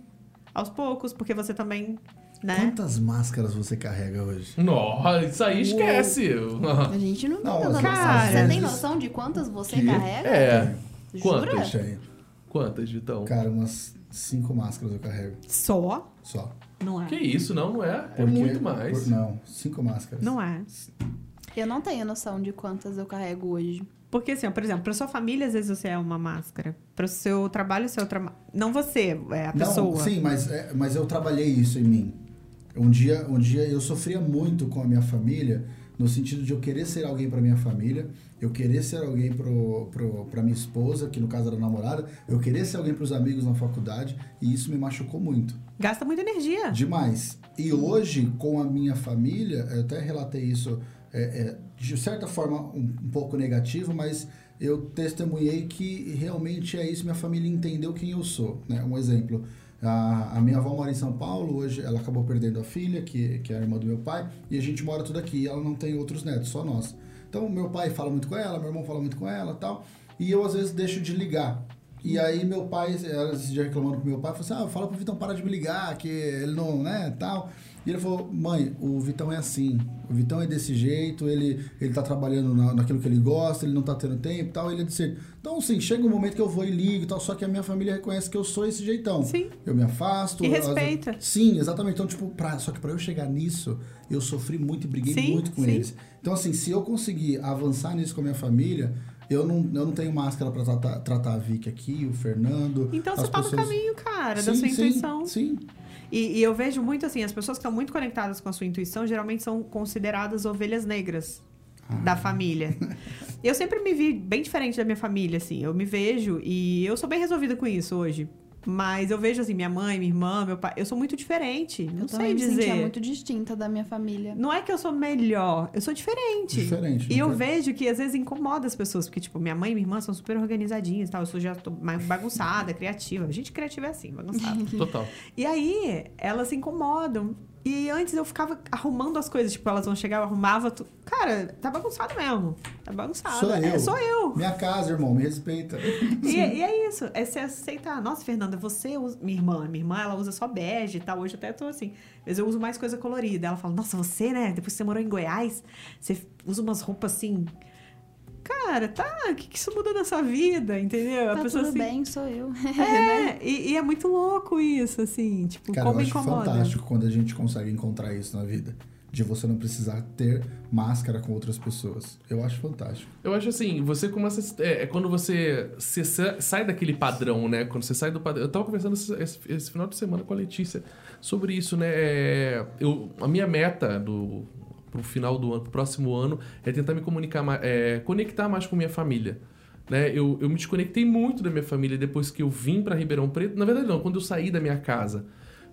aos poucos, porque você também, né? Quantas máscaras você carrega hoje? Nossa, isso aí esquece. A gente não tem Não, noção. vezes- Você tem noção de quantas você Que? carrega? É. Jura? Quantas? Tem. Quantas, Vitão? Cara, umas cinco máscaras eu carrego. Só? Só. Não é. Que isso, não, não é? É muito mais. por- não, cinco máscaras. Não é. Eu não tenho noção de quantas eu carrego hoje. Porque, assim, ó, por exemplo, pra sua família, às vezes você é uma máscara. Pro seu trabalho, você é outra. Não você, é a pessoa. Não, sim, mas, é, mas eu trabalhei isso em mim. Um dia, um dia eu sofria muito com a minha família, no sentido de eu querer ser alguém para minha família, eu querer ser alguém pra minha esposa, que no caso era namorada, eu querer ser alguém pros amigos na faculdade, e isso me machucou muito. Gasta muita energia. Demais. E hoje, com a minha família, eu até relatei isso é, é, de certa forma um, um pouco negativo, mas eu testemunhei que realmente é isso, minha família entendeu quem eu sou. Né? Um exemplo, a, a minha avó mora em São Paulo, hoje ela acabou perdendo a filha, que, que é a irmã do meu pai, e a gente mora tudo aqui, e ela não tem outros netos, só nós. Então, meu pai fala muito com ela, meu irmão fala muito com ela tal, e eu às vezes deixo de ligar. E aí meu pai, ela dia reclamando pro meu pai, falou assim, ah, fala pro Vitão parar de me ligar, que ele não, né, tal. E ele falou, mãe, o Vitão é assim, o Vitão é desse jeito, ele, ele tá trabalhando na, naquilo que ele gosta, ele não tá tendo tempo e tal, ele é desse jeito. Então, assim, chega um momento que eu vou e ligo e tal, só que a minha família reconhece que eu sou esse jeitão. Sim. Eu me afasto. E respeita. Sim, exatamente. Então, tipo, pra, só que pra eu chegar nisso, eu sofri muito e briguei Sim, muito com sim. eles. Então, assim, se eu conseguir avançar nisso com a minha família, eu não, eu não tenho máscara pra tratar, tratar a Vicky aqui, o Fernando. Então você tá no pessoas- caminho, cara, da Sim, sua sim, intuição. Sim, E, e eu vejo muito assim, as pessoas que estão muito conectadas com a sua intuição geralmente são consideradas ovelhas negras da família. Eu sempre me vi bem diferente da minha família, assim. Eu me vejo e eu sou bem resolvida com isso hoje. Mas eu vejo assim, minha mãe, minha irmã, meu pai, eu sou muito diferente. Não eu sei dizer. sentia muito distinta da minha família. Não é que eu sou melhor, eu sou diferente. Diferente, E eu quer- vejo que às vezes incomoda as pessoas, porque, tipo, minha mãe e minha irmã são super organizadinhas e tal. Eu sou já tô mais bagunçada, criativa. A gente criativa é assim, bagunçada. Total. E aí, elas se incomodam. E antes eu ficava arrumando as coisas, tipo, elas vão chegar, eu arrumava. Tu... Cara, tá bagunçado mesmo. Tá bagunçado. Sou É, eu. sou eu. Minha casa, irmão, me respeita. E, e é isso, é você aceitar. Nossa, Fernanda, você usa. Minha irmã, minha irmã, ela usa só bege e tal. Hoje eu até tô assim. Às vezes eu uso mais coisa colorida. Ela fala, nossa, você, né? Depois que você morou em Goiás, você usa umas roupas assim. Cara, tá, o que, que isso muda na sua vida? Entendeu? Tá a pessoa tudo assim. bem, sou eu. É, e, e é muito louco isso, assim, tipo, Cara, eu como acho incomoda. fantástico quando a gente consegue encontrar isso na vida. De você não precisar ter máscara com outras pessoas. Eu acho fantástico. Eu acho assim, você começa. a- É, é quando você, você sa- sai daquele padrão, né? Quando você sai do padrão. Eu tava conversando esse, esse- esse final de semana com a Letícia sobre isso, né? É, Eu, a minha meta do pro final do ano, pro próximo ano, é tentar me comunicar mais, é, conectar mais com minha família. Né? Eu, eu me desconectei muito da minha família depois que eu vim pra Ribeirão Preto. Na verdade, não, quando eu saí da minha casa.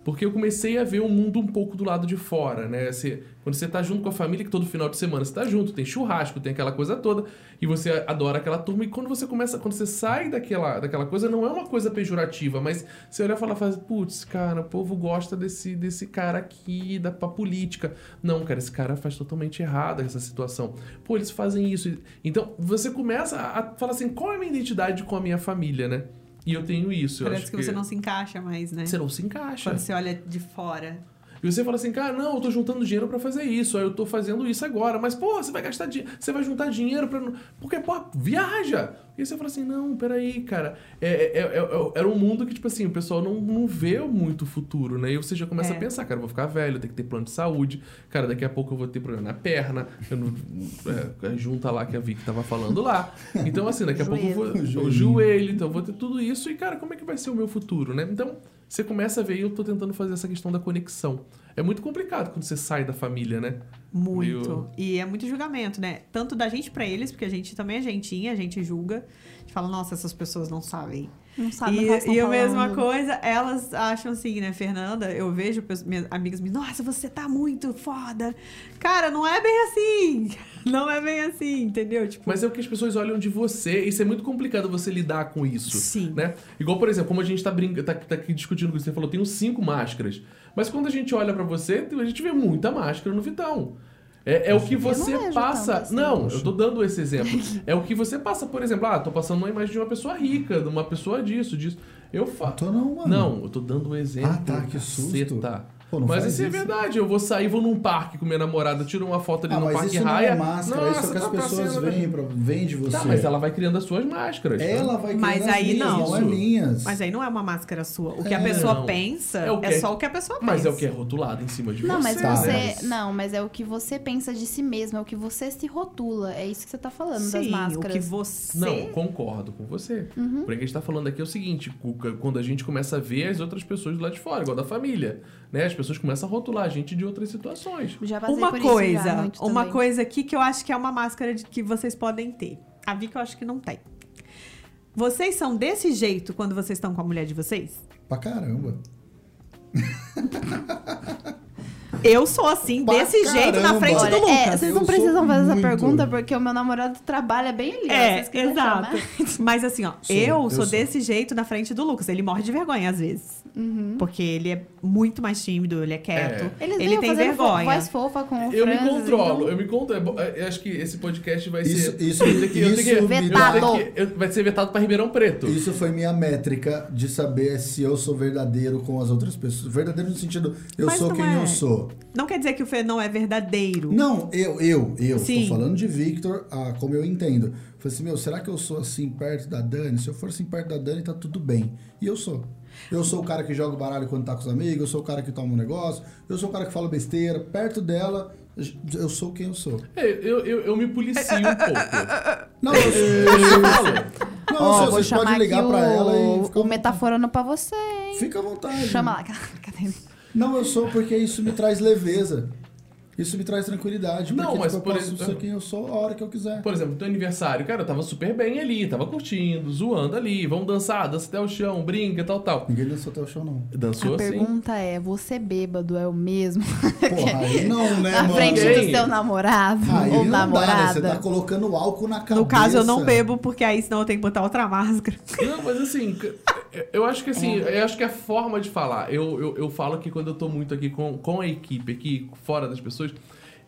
Porque eu comecei a ver o mundo um pouco do lado de fora, né? Você, quando você tá junto com a família, que todo final de semana você tá junto, tem churrasco, tem aquela coisa toda, e você adora aquela turma, e quando você começa, quando você sai daquela, daquela coisa, não é uma coisa pejorativa, mas você olha e fala, faz, putz, cara, o povo gosta desse, desse cara aqui, da pra política. Não, cara, esse cara faz totalmente errado essa situação. Pô, eles fazem isso. Então, você começa a, a falar assim, qual é a minha identidade com a minha família, né? E eu tenho isso. eu Parece acho que você não se encaixa mais, né? Você não se encaixa. Quando você olha de fora. E você fala assim, cara, não, eu tô juntando dinheiro pra fazer isso, aí eu tô fazendo isso agora. Mas, pô, você vai gastar dinheiro, você vai juntar dinheiro pra. Porque, pô, viaja! E aí você fala assim, não, peraí, cara. É, é, é- é- era um mundo que, tipo assim, o pessoal não, não vê muito o futuro, né? E você já começa É. a pensar, cara, eu vou ficar velho, eu tenho que ter plano de saúde, cara, daqui a pouco eu vou ter problema na perna, eu não, é, junta lá que a Vicky tava falando lá. Então, assim, daqui a pouco eu vou. O joelho, então eu vou ter tudo isso, e, cara, como é que vai ser o meu futuro, né? Então, você começa a ver, e eu tô tentando fazer essa questão da conexão. É muito complicado quando você sai da família, né? Muito. Meio- E é muito julgamento, né? Tanto da gente pra eles, porque a gente também é gentinha, a gente julga. A gente fala, nossa, essas pessoas não sabem. Não sabe o que elas E, e a mesma coisa, elas acham assim, né, Fernanda? Eu vejo minhas amigas me, nossa, você tá muito foda. Cara, não é bem assim. Não é bem assim, entendeu? Tipo, Mas é o que as pessoas olham de você. Isso é muito complicado você lidar com isso. Sim. Né? Igual, por exemplo, como a gente tá, brinca, tá, tá aqui discutindo com você, falou, tenho cinco máscaras. Mas quando a gente olha pra você, a gente vê muita máscara no Vitão. É, é o que você não passa. assim. Não, eu tô dando esse exemplo. é o que você passa, por exemplo, ah, tô passando uma imagem de uma pessoa rica, de uma pessoa disso, disso. Eu faço. Tô não, mano. Não, eu tô dando um exemplo. Ah, tá, que susto. caceta. Pô, não Mas isso é verdade. Eu vou sair, vou num parque com minha namorada, tiro uma foto ali Ah, no mas Parque isso não Raia. é máscara, isso é Nossa, o que as tá pessoas passeando- veem, pra, veem de você. Tá, mas ela vai criando as suas máscaras. tá? Ela vai Mas criando as aí minhas, não. não é minhas. Mas aí não é uma máscara sua. O que a É. pessoa Não. pensa É é, o que- só o que a pessoa pensa. Mas é o que é rotulado em cima de Não, você. mas Tá, você. mas- Não, mas é o que você pensa de si mesmo, é o que você se rotula. É isso que você tá falando das Sim, máscaras. o que você... Não, concordo com você. Uhum. Porém, o que a gente tá falando aqui é o seguinte: Cuca, quando a gente começa a ver as outras pessoas do lado de fora, igual da família, né? As pessoas começam a rotular a gente de outras situações. Já passei Uma por isso já, coisa, muito uma também. coisa aqui que eu acho que é uma máscara de, que vocês podem ter. A Vika eu acho que não tem. Vocês são desse jeito quando vocês estão com a mulher de vocês? Pra caramba. Eu sou assim, Pra desse jeito na caramba. frente Olha, do é, Lucas. vocês Eu não precisam sou fazer essa muito. pergunta porque o meu namorado trabalha bem ali. É, vocês exato. chamar. Mas assim, ó, Sou, eu, eu sou sou. desse jeito na frente do Lucas. Ele morre de vergonha às vezes. Uhum. Porque ele é muito mais tímido, ele é quieto. Eles ele vinham tem vergonha. voz fofa com o Eu me Francis, controlo, então- eu me controlo. Eu acho que esse podcast vai Isso- ser. isso- eu tenho que- eu isso que- me eu tenho que- Vai ser vetado pra Ribeirão Preto. Isso foi minha métrica de saber se eu sou verdadeiro com as outras pessoas. Verdadeiro no sentido, eu Mas sou quem é. eu sou. Não quer dizer que o Fê não é verdadeiro. Não, eu, eu, eu. Sim. Tô falando de Victor, ah, como eu entendo. Falei assim, meu, será que eu sou assim perto da Dani? Se eu for assim perto da Dani, tá tudo bem. E eu sou. Eu sou o cara que joga o baralho quando tá com os amigos, eu sou o cara que toma um negócio, eu sou o cara que fala besteira. Perto dela, eu sou quem eu sou. É, eu, eu, eu me policio um pouco. Não, eu, Eu falo. não, eu vou chamar pode ligar pra o, ela e ficar o metaforando pra você, hein? Fica à vontade. Chama lá. Cadê? Não, eu sou porque isso me traz leveza. Isso me traz tranquilidade. Não, porque, mas tipo, por eu posso ser quem eu sou a hora que eu quiser. Por exemplo, teu aniversário, cara, eu tava super bem ali, tava curtindo, zoando ali, vamos dançar, dança até o chão, brinca, tal, tal. Ninguém dançou até o show, não. Dançou A assim. pergunta é, você bêbado é o mesmo Porra, aí não, né, na mano? frente do seu namorado Aí ou não dá, né? namorada? Você tá colocando álcool na cabeça. No caso, eu não bebo, porque aí senão eu tenho que botar outra máscara. Não, mas assim, Eu- acho que assim, eu acho que é a forma de falar. Eu, eu, eu falo que quando eu tô muito aqui com, com a equipe, aqui fora das pessoas,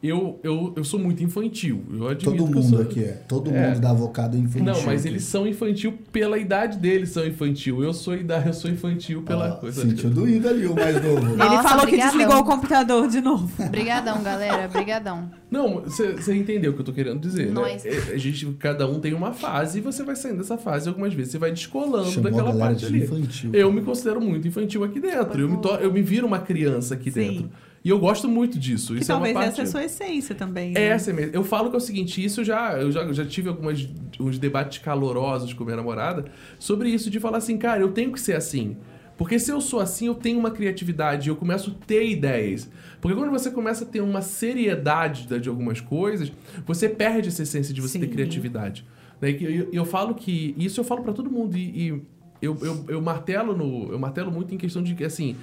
eu, eu, eu sou muito infantil. Eu admito Todo que eu mundo sou- aqui é. Todo É. mundo da avocado infantil. Não, mas aqui. eles são infantil pela idade deles, são infantil. Eu sou idade, eu sou infantil pela Ó, coisa. Sentiu doído ali o mais novo. Nossa, Ele falou que brigadão. desligou o computador de novo. Brigadão, galera. Brigadão. Não, você entendeu o que eu tô querendo dizer, Nós. né? A gente, cada um tem uma fase e você vai saindo dessa fase algumas vezes. Você vai descolando Chamou a daquela galera parte de ali. infantil. Eu me considero muito infantil aqui dentro. Eu me, to- eu me viro uma criança aqui Sim. dentro. E eu gosto muito disso. Que Isso é uma talvez parte... essa é a sua essência também. né? Essa mesmo. Eu falo que é o seguinte, isso eu já, eu já, já tive algumas, uns debates calorosos com minha namorada sobre isso, de falar assim, cara, eu tenho que ser assim. Porque se eu sou assim, eu tenho uma criatividade, eu começo a ter ideias. Porque quando você começa a ter uma seriedade da- de algumas coisas, você perde essa essência de você ter Sim. criatividade. Né? E Eu, eu falo que. Isso eu falo pra todo mundo. E, e eu, eu, eu martelo no. Eu martelo muito em questão de que, assim.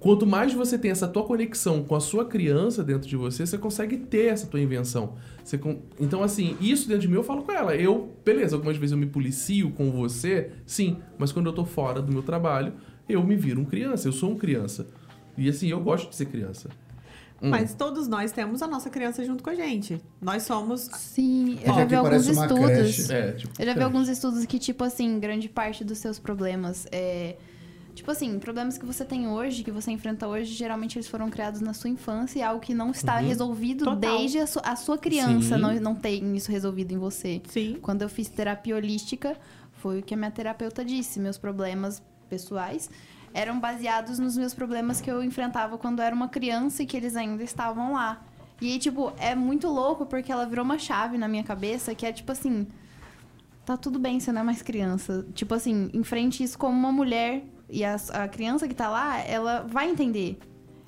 Quanto mais você tem essa tua conexão com a sua criança dentro de você, você consegue ter essa tua invenção. Con- Então, assim, isso dentro de mim eu falo com ela. Eu, beleza, algumas vezes eu me policio com você, sim, mas quando eu tô fora do meu trabalho, eu me viro um criança, eu sou um criança. E assim, eu gosto de ser criança. Hum. Mas todos nós temos a nossa criança junto com a gente. Nós somos. Sim, eu já vi alguns estudos. É, tipo. Eu já vi alguns estudos que, tipo assim, grande parte dos seus problemas é. Tipo assim, problemas que você tem hoje, que você enfrenta hoje, geralmente eles foram criados na sua infância e é algo que não está resolvido Total. desde a, su- a sua criança, Sim. não, não tem isso resolvido em você. Sim. Quando eu fiz terapia holística, foi o que a minha terapeuta disse. Meus problemas pessoais eram baseados nos meus problemas que eu enfrentava quando eu era uma criança e que eles ainda estavam lá. E aí, tipo, é muito louco porque ela virou uma chave na minha cabeça que é tipo assim. Tá tudo bem, você não é mais criança. Tipo assim, enfrente isso como uma mulher e a, a criança que tá lá, ela vai entender.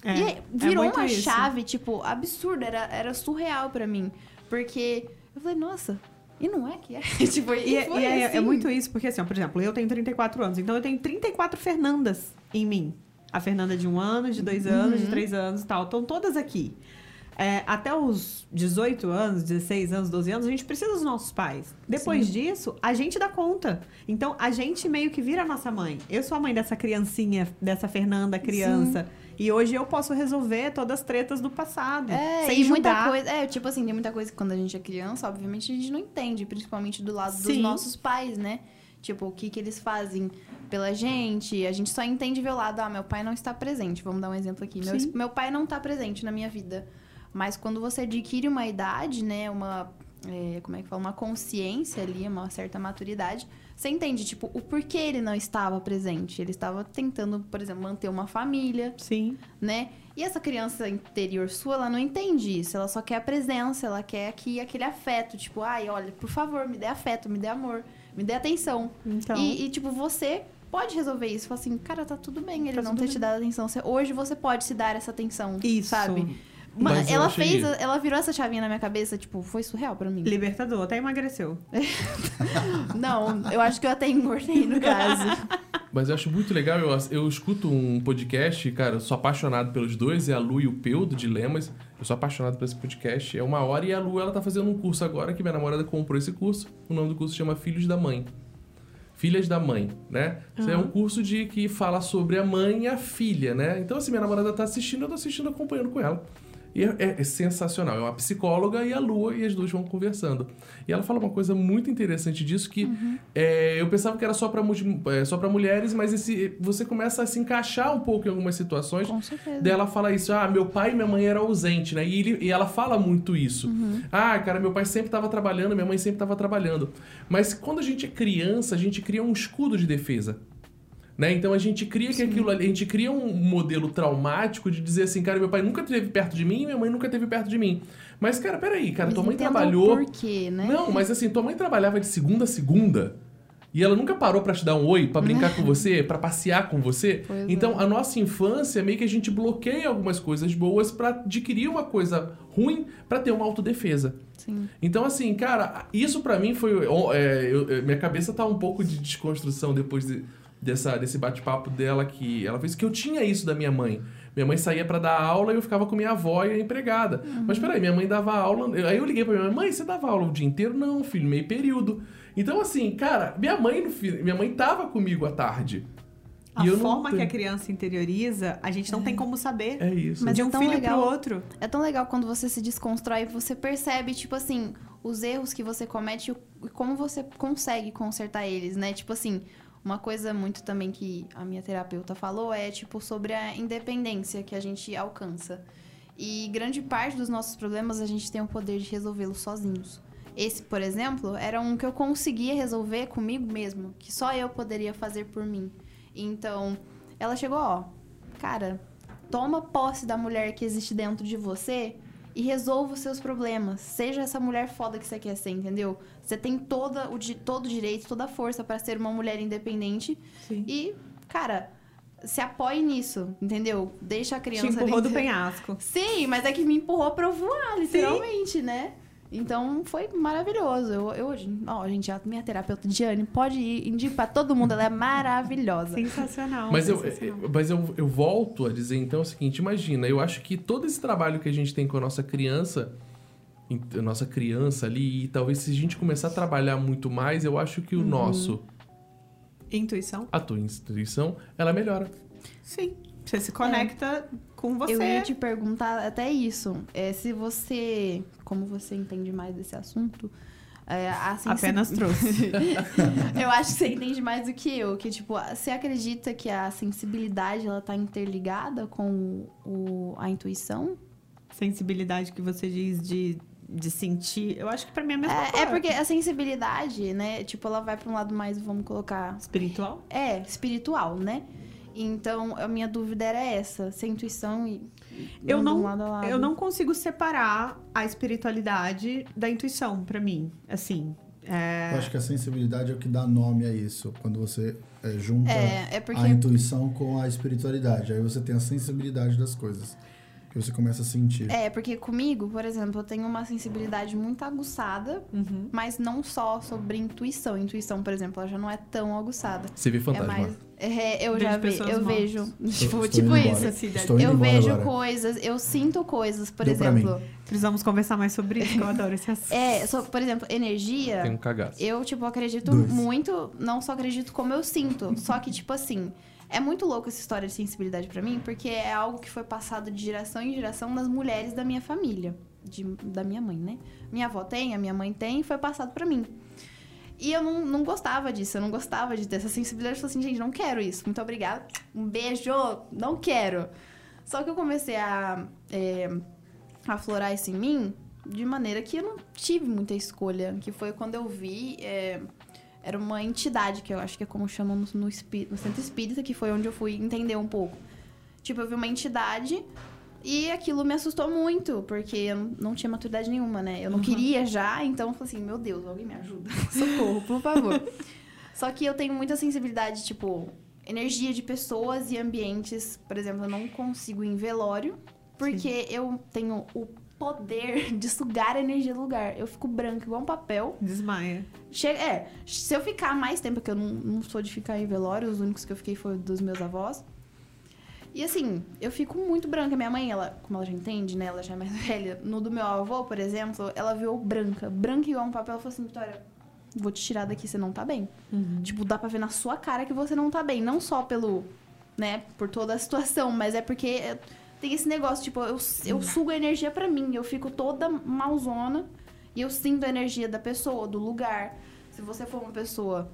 É, e aí, virou é uma isso. chave, tipo, absurda, era, era surreal pra mim. Porque eu falei, nossa, e não é que é? tipo, E, é- foi e é, assim. é muito isso, porque assim, ó, por exemplo, eu tenho 34 anos, então eu tenho 34 Fernandas em mim. A Fernanda de um ano, de dois anos, Uhum. de três anos e tal. Estão todas aqui. É, até os 18 anos, 16 anos, 12 anos, a gente precisa dos nossos pais. Depois disso, a gente dá conta. Então, a gente meio que vira a nossa mãe. Eu sou a mãe dessa criancinha, dessa Fernanda criança. E hoje eu posso resolver todas as tretas do passado. É, sem e muita coisa. É, tipo assim, tem muita coisa que quando a gente é criança, obviamente, a gente não entende, principalmente do lado dos Sim. nossos pais, né? Tipo, o que, que eles fazem pela gente. A gente só entende ver o lado, ah, meu pai não está presente. Vamos dar um exemplo aqui. Meu, Sim. meu pai não está presente na minha vida. Mas quando você adquire uma idade, né, uma. é, como é que fala? Uma consciência ali, uma certa maturidade, você entende, tipo, o porquê ele não estava presente. Ele estava tentando, por exemplo, manter uma família, Sim. né? E essa criança interior sua, ela não entende isso. Ela só quer a presença, ela quer aqui aquele afeto. Tipo, ai, olha, por favor, me dê afeto, me dê amor, me dê atenção. Então. E, e, tipo, você pode resolver isso. Fala assim, cara, tá tudo bem ele Tá não ter bem. te dado atenção. Hoje você pode se dar essa atenção, Isso. sabe? Mas ela achei- fez, ela virou essa chavinha na minha cabeça, tipo, foi surreal pra mim. Libertador, até emagreceu. Não, eu acho que eu até engordei no caso. Mas eu acho muito legal, eu, eu escuto um podcast, cara, eu sou apaixonado pelos dois, é a Lu e o Peu, do Dilemas. Eu sou apaixonado por esse podcast. É uma hora e a Lu, ela tá fazendo um curso agora, que minha namorada comprou esse curso. O nome do curso chama Filhos da Mãe. Filhas da Mãe, né? Isso é um curso de que fala sobre a mãe e a filha, né? Então, assim, minha namorada tá assistindo, eu tô assistindo, acompanhando com ela. E é, é- é sensacional. É uma psicóloga e a Lua, e as duas vão conversando. E ela fala uma coisa muito interessante disso, que é, eu pensava que era só mu- é, só pra mulheres, mas esse, você começa a se encaixar um pouco em algumas situações. Com certeza. Daí ela fala isso, ah, meu pai e minha mãe eram ausentes, né? E, ele- e ela fala muito isso. Ah, cara, meu pai sempre estava trabalhando, minha mãe sempre estava trabalhando. Mas quando a gente é criança, a gente cria um escudo de defesa. Né? Então a gente cria que aquilo ali, a gente cria um modelo traumático de dizer assim, cara, meu pai nunca esteve perto de mim, minha mãe nunca esteve perto de mim. Mas, cara, peraí, cara, tua mãe trabalhou. porquê, né? Não, mas assim, tua mãe trabalhava de segunda a segunda. E ela nunca parou pra te dar um oi, pra brincar com você, pra passear com você. Pois então, é. a nossa infância meio que a gente bloqueia algumas coisas boas pra adquirir uma coisa ruim pra ter uma autodefesa. Sim. Então, assim, cara, isso pra mim foi. é, eu- eu- minha cabeça tá um pouco de desconstrução depois de- dessa, desse bate-papo dela que ela fez, que eu tinha isso da minha mãe. Minha mãe saía pra dar aula e eu ficava com minha avó e a empregada. Mas peraí, minha mãe dava aula. eu- Aí eu liguei pra minha mãe, mãe, você dava aula o dia inteiro? Não, filho, meio período. Então, assim, cara, minha mãe, minha mãe tava comigo à tarde. A E forma que a criança interioriza, a gente não tem como saber. É isso. Mas de é um tão filho legal. pro outro. É tão legal quando você se desconstrói e você percebe, tipo assim, os erros que você comete e e como você consegue consertar eles, né? Tipo assim, uma coisa muito também que a minha terapeuta falou é, tipo, sobre a independência que a gente alcança. E grande parte dos nossos problemas a gente tem o poder de resolvê-los sozinhos. Esse, por exemplo, era um que eu conseguia resolver comigo mesmo, que só eu poderia fazer por mim. Então, ela chegou, ó, cara, toma posse da mulher que existe dentro de você e resolva os seus problemas. Seja essa mulher foda que você quer ser, entendeu? Você tem toda o, todo o direito, toda a força para ser uma mulher independente Sim. e, cara, se apoie nisso, entendeu? Deixa a Te criança empurrou do dentro- penhasco. Sim, mas é que me empurrou pra eu voar, literalmente, né? Então foi maravilhoso. Eu, eu hoje, ó, gente, a minha terapeuta Diane pode ir, indico pra todo mundo, ela é maravilhosa. Sensacional. Mas, eu, sensacional. eu- mas eu, eu volto a dizer então o seguinte: imagina, eu acho que todo esse trabalho que a gente tem com a nossa criança, a nossa criança ali, e talvez se a gente começar a trabalhar muito mais, eu acho que o nosso, Intuição? a tua intuição, ela melhora. Sim. Você se conecta com você. Eu ia te perguntar até isso. É, se você, como você entende mais desse assunto, é, a sensi- Apenas trouxe. eu acho que você entende mais do que eu. Que, tipo, você acredita que a sensibilidade, ela tá interligada com o, a intuição? Sensibilidade que você diz de, de sentir. Eu acho que pra mim é a mesma É, coisa. é porque a sensibilidade, né? Tipo, ela vai pra um lado mais, vamos colocar... Espiritual? É, espiritual, né? Então, a minha dúvida era essa. Se a intuição e... Eu não, lado lado. eu não consigo separar a espiritualidade da intuição, pra mim. Assim. É... Eu acho que a sensibilidade é o que dá nome a isso. Quando você é, junta É, é porque... a intuição com a espiritualidade. Aí você tem a sensibilidade das coisas. Que você começa a sentir. É, porque comigo, por exemplo, eu tenho uma sensibilidade muito aguçada, Uhum. mas não só sobre intuição. Intuição, por exemplo, ela já não é tão aguçada. Você vê É fantasma. mais. É, eu Vejo já pessoas eu mortas. vejo. Tipo, estou tipo indo isso. Estou indo Eu vejo agora. coisas, eu sinto coisas, por Deu pra exemplo. Precisamos conversar mais sobre isso, que eu adoro esse assunto. É, so- por exemplo, energia. Tem um cagaço. Eu, tipo, acredito Dois. muito, não só acredito como eu sinto. Só que, tipo assim, é muito louco essa história de sensibilidade pra mim, porque é algo que foi passado de geração em geração nas mulheres da minha família. de- da minha mãe, né? Minha avó tem, a minha mãe tem, foi passado pra mim. E eu não, não gostava disso, eu não gostava de ter essa sensibilidade. Eu falei assim, gente, não quero isso. Muito obrigada. Um beijo, não quero. Só que eu comecei a é, aflorar isso em mim de maneira que eu não tive muita escolha. Que foi quando eu vi. é, era uma entidade, que eu acho que é como chamam no, no, espí- no centro espírita, que foi onde eu fui entender um pouco. Tipo, eu vi uma entidade e aquilo me assustou muito, porque eu não- tinha maturidade nenhuma, né? Eu não queria já, então eu falei assim: meu Deus, alguém me ajuda. Socorro, por favor. Só que eu tenho muita sensibilidade, tipo, energia de pessoas e ambientes. Por exemplo, eu não consigo ir em velório, porque eu tenho o poder de sugar a energia do lugar. Eu fico branca igual um papel. Desmaia. Chega, é, se eu ficar mais tempo, que eu não, não sou de ficar em velório, os únicos que eu fiquei foi dos meus avós. E assim, eu fico muito branca. Minha mãe, ela, como ela já entende, né? Ela já é mais velha. No do meu avô, por exemplo, ela viu branca, branca igual um papel. Ela falou assim: Vitória, vou te tirar daqui, você não tá bem. Tipo, dá pra ver na sua cara que você não tá bem. Não só pelo, né, por toda a situação, mas é porque é, tem esse negócio, tipo, eu, eu sugo a energia pra mim. Eu fico toda malzona e eu sinto a energia da pessoa, do lugar. Se você for uma pessoa,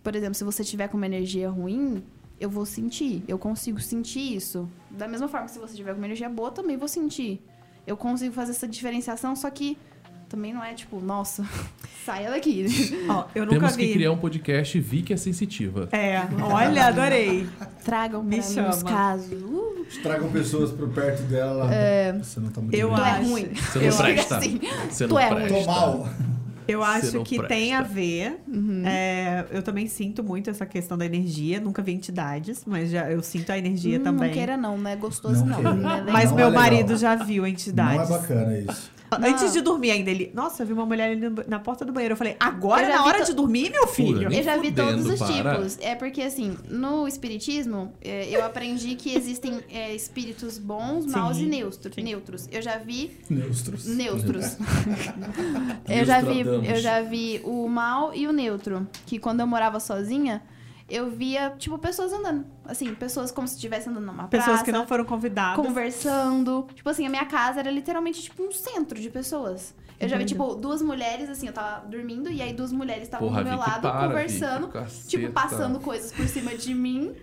por exemplo, se você tiver com uma energia ruim, eu vou sentir. Eu consigo sentir isso. Da mesma forma que se você tiver com uma energia boa, também vou sentir. Eu consigo fazer essa diferenciação, só que também não é tipo, nossa, saia daqui. Ó, eu nunca Temos vi. que criar um podcast Vicky é sensitiva. É, olha, adorei. Tragam Me pra os casos. Uh, Tragam pessoas por perto dela. É. Você não tá muito Eu bem. tu é acho- ruim. Você não Eu presta. assim, Você tu não é presta. ruim. Tô mal. Eu acho que presta. tem a ver. Uhum. É, eu também sinto muito essa questão da energia. Nunca vi entidades, mas já eu sinto a energia Hum, também. Não queira não, não é gostoso Não não. Não é. Mas Não meu é marido já viu Não é entidades. bacana isso. Antes de dormir ainda, ele. Nossa, eu vi uma mulher ali na porta do banheiro. Eu falei, agora Eu é já na vi hora to- de dormir, meu filho? Nem Eu já vi todos os para. tipos. É porque, assim, no espiritismo, é, eu aprendi que existem é, espíritos bons, maus Sim, e neutros. sim. neutros. Eu já vi Neutros. neutros. eu, já vi, eu já vi o mal e o neutro. Que quando eu morava sozinha, eu via, tipo, pessoas andando. Assim, pessoas como se estivessem andando numa Pessoas praça. que não foram convidadas. conversando. Tipo assim, a minha casa era literalmente tipo um centro de pessoas. Eu já vi, tipo, duas mulheres, assim, eu tava dormindo, e aí duas mulheres estavam do meu lado, para, conversando, Vicky, tipo, passando coisas por cima de mim.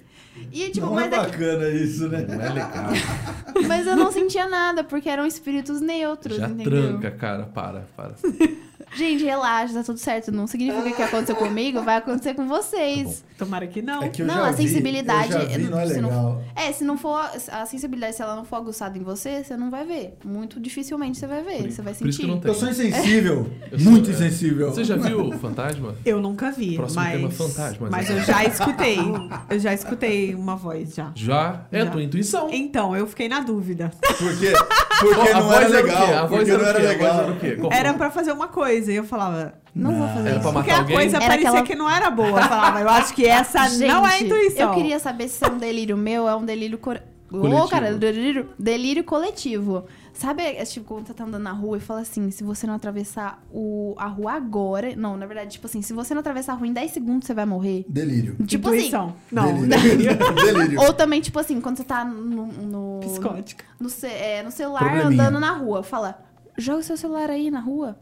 E, tipo, Não mas, é é que- bacana isso, né? Não é legal. mas eu não sentia nada, porque eram espíritos neutros, Já entendeu? tranca, cara. Para, para. Gente, relaxa, tá tudo certo. Não significa que aconteceu comigo, vai acontecer com vocês. Tomara que não. É que eu Não, já a vi, sensibilidade- Eu já vi, não é se não- legal. É, se não for. A sensibilidade, se ela não for aguçada em você, você não vai ver. Muito dificilmente você vai ver. Por- você vai por isso que sentir. não tem. Eu sou insensível. Eu sou- muito é. insensível. Você já viu o Fantasma? Eu nunca vi, Próximo mas... tema, fantasmas. Mas eu já escutei. Eu já escutei uma voz, já. Já? É a Já. tua intuição. Então, eu fiquei na dúvida. Por quê? Porque a não era legal. A voz Porque era era? A legal. era o quê? Qual Era foi? pra fazer uma coisa. E eu falava... Não vou Não. fazer Era isso. Porque a alguém? coisa Era parecia aquela- que não era boa. Eu falava, eu acho que essa não é a Gente, intuição. Eu queria saber se é um delírio meu ou é um delírio cor... Coletivo. Ô, cara, delírio, delírio coletivo. Sabe, é, tipo, quando você tá andando na rua e fala assim, se você não atravessar o, a rua agora... Não, na verdade, tipo assim, se você não atravessar a rua em 10 segundos, você vai morrer. Delírio. Tipo assim... Intuição. Não, Delírio. Delírio. Ou também, tipo assim, quando você tá no... no psicótica. no, ce- é, no celular andando na rua. Fala, joga o seu celular aí na rua.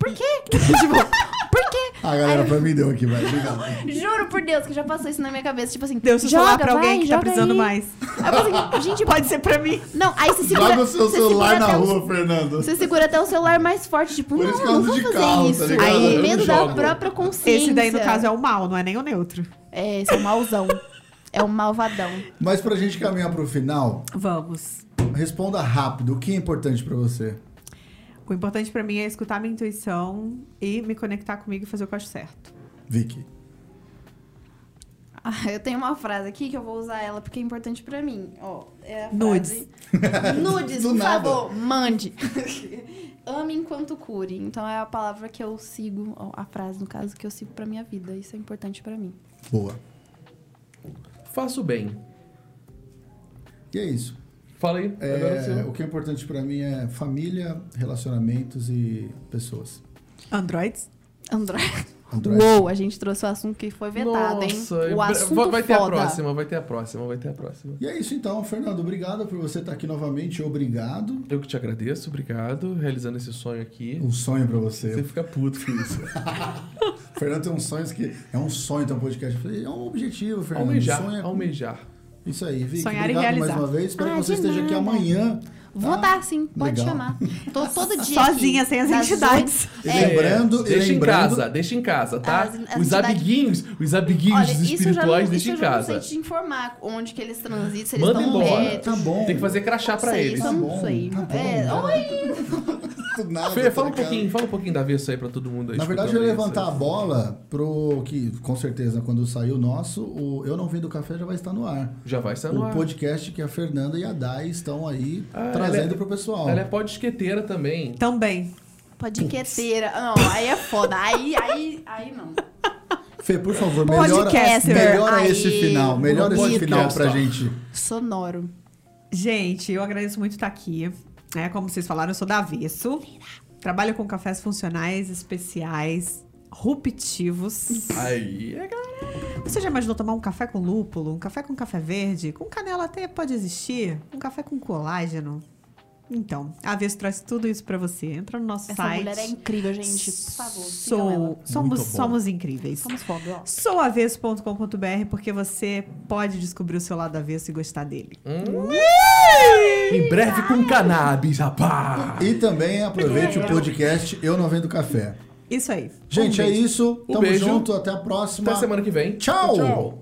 Por quê? tipo, por quê? A galera pra mim deu aqui, vai. Obrigado. Juro por Deus que já passou isso na minha cabeça. Tipo assim, Deu seu joga, celular pra alguém vai, que tá joga precisando aí. mais. Aí eu falei assim, gente, Pode ser pra mim. Não, aí você segura. Joga o seu você celular segura na até o- rua, Fernando. Você segura até o celular mais forte, tipo, Por não, isso que eu não ando vou de fazer carro, tá isso. ligado? aí, Eu não medo da jogo. própria consciência. Esse daí, no caso, é o mal, não é nem o neutro. É, esse é o mauzão. É o malvadão. Mas pra gente caminhar pro final, Vamos. responda rápido. O que é importante pra você? O importante pra mim é escutar minha intuição e me conectar comigo e fazer o que eu acho certo. Vicky. Ah, eu tenho uma frase aqui que eu vou usar ela porque é importante pra mim. Ó, é a Nudes. frase. Nudes, por nada. favor, mande. Ame enquanto cure. Então é a palavra que eu sigo, a frase no caso que eu sigo pra minha vida. Isso é importante pra mim. Boa. Faço bem. E é isso. Fala aí. É É, o que é importante pra mim é família, relacionamentos e pessoas. Androids? André. Android. Uou, a gente trouxe o assunto que foi vetado, Nossa, hein? O assunto vai ter a foda. próxima, vai ter a próxima, vai ter a próxima. E é isso então, Fernando. Obrigado por você estar aqui novamente. Obrigado. Eu que te agradeço, obrigado, realizando esse sonho aqui. Um sonho pra Você você. fica puto com isso. Fernando tem uns sonhos que. É um sonho ter um podcast. É um objetivo, Fernando. almejar, Sonho é- almejar. Isso aí, Vicky. Sonhar e obrigado mais realizar. uma vez. Espero Ah, que você esteja aqui nada. amanhã. Vou tá? dar sim, pode Legal. chamar. Tô todo dia. Sozinha, aqui, sem as entidades. E É, lembrando, e deixa lembrando. em casa, deixa em casa, tá? As- as os entidades- amiguinhos, os amiguinhos Olha, isso eu espirituais, não, deixa isso em eu já não casa. sei te informar onde que eles transitam, se eles Manda estão embora. retos. Tá bom. Tem que fazer crachá pra eles. isso eu Tá bom, sei. tá bom. É, Não. Nada, Fê, tá fala um ligado? pouquinho, fala um pouquinho da avesso aí pra todo mundo aí. Na verdade, eu ia levantar a bola pro que, com certeza, quando sair o nosso, o Eu Não Vim do Café já vai estar no ar. Já vai estar no o ar. podcast que a Fernanda e a Dai estão aí Ah, trazendo ela é- pro pessoal. Ela é podesqueteira também. Também. Podqueteira. Não, aí é foda. Aí, aí, aí não. Fê, por favor, melhora, melhora Aí, esse final. Melhora esse final pra gente. Sonoro. Gente, eu agradeço muito estar aqui. É, como vocês falaram, eu sou da Avesso. Trabalho com cafés funcionais, especiais, ruptivos. Aí, é Você já imaginou tomar um café com lúpulo, um café com café verde? Com canela até pode existir. Um café com colágeno. Então, a Avesso traz tudo isso pra você. Entra no nosso Essa site. mulher é incrível, gente. Por favor. Sou, somos, somos incríveis. Somos foda, ó. Souavesso.com.br porque você pode descobrir o seu lado avesso e gostar dele. Em breve com cannabis, rapaz. E também aproveite o podcast Eu Não Vendo Café. Isso aí. Gente, Um é isso. Um Tamo beijo. junto. Até a próxima. Até semana que vem. Tchau. Tchau.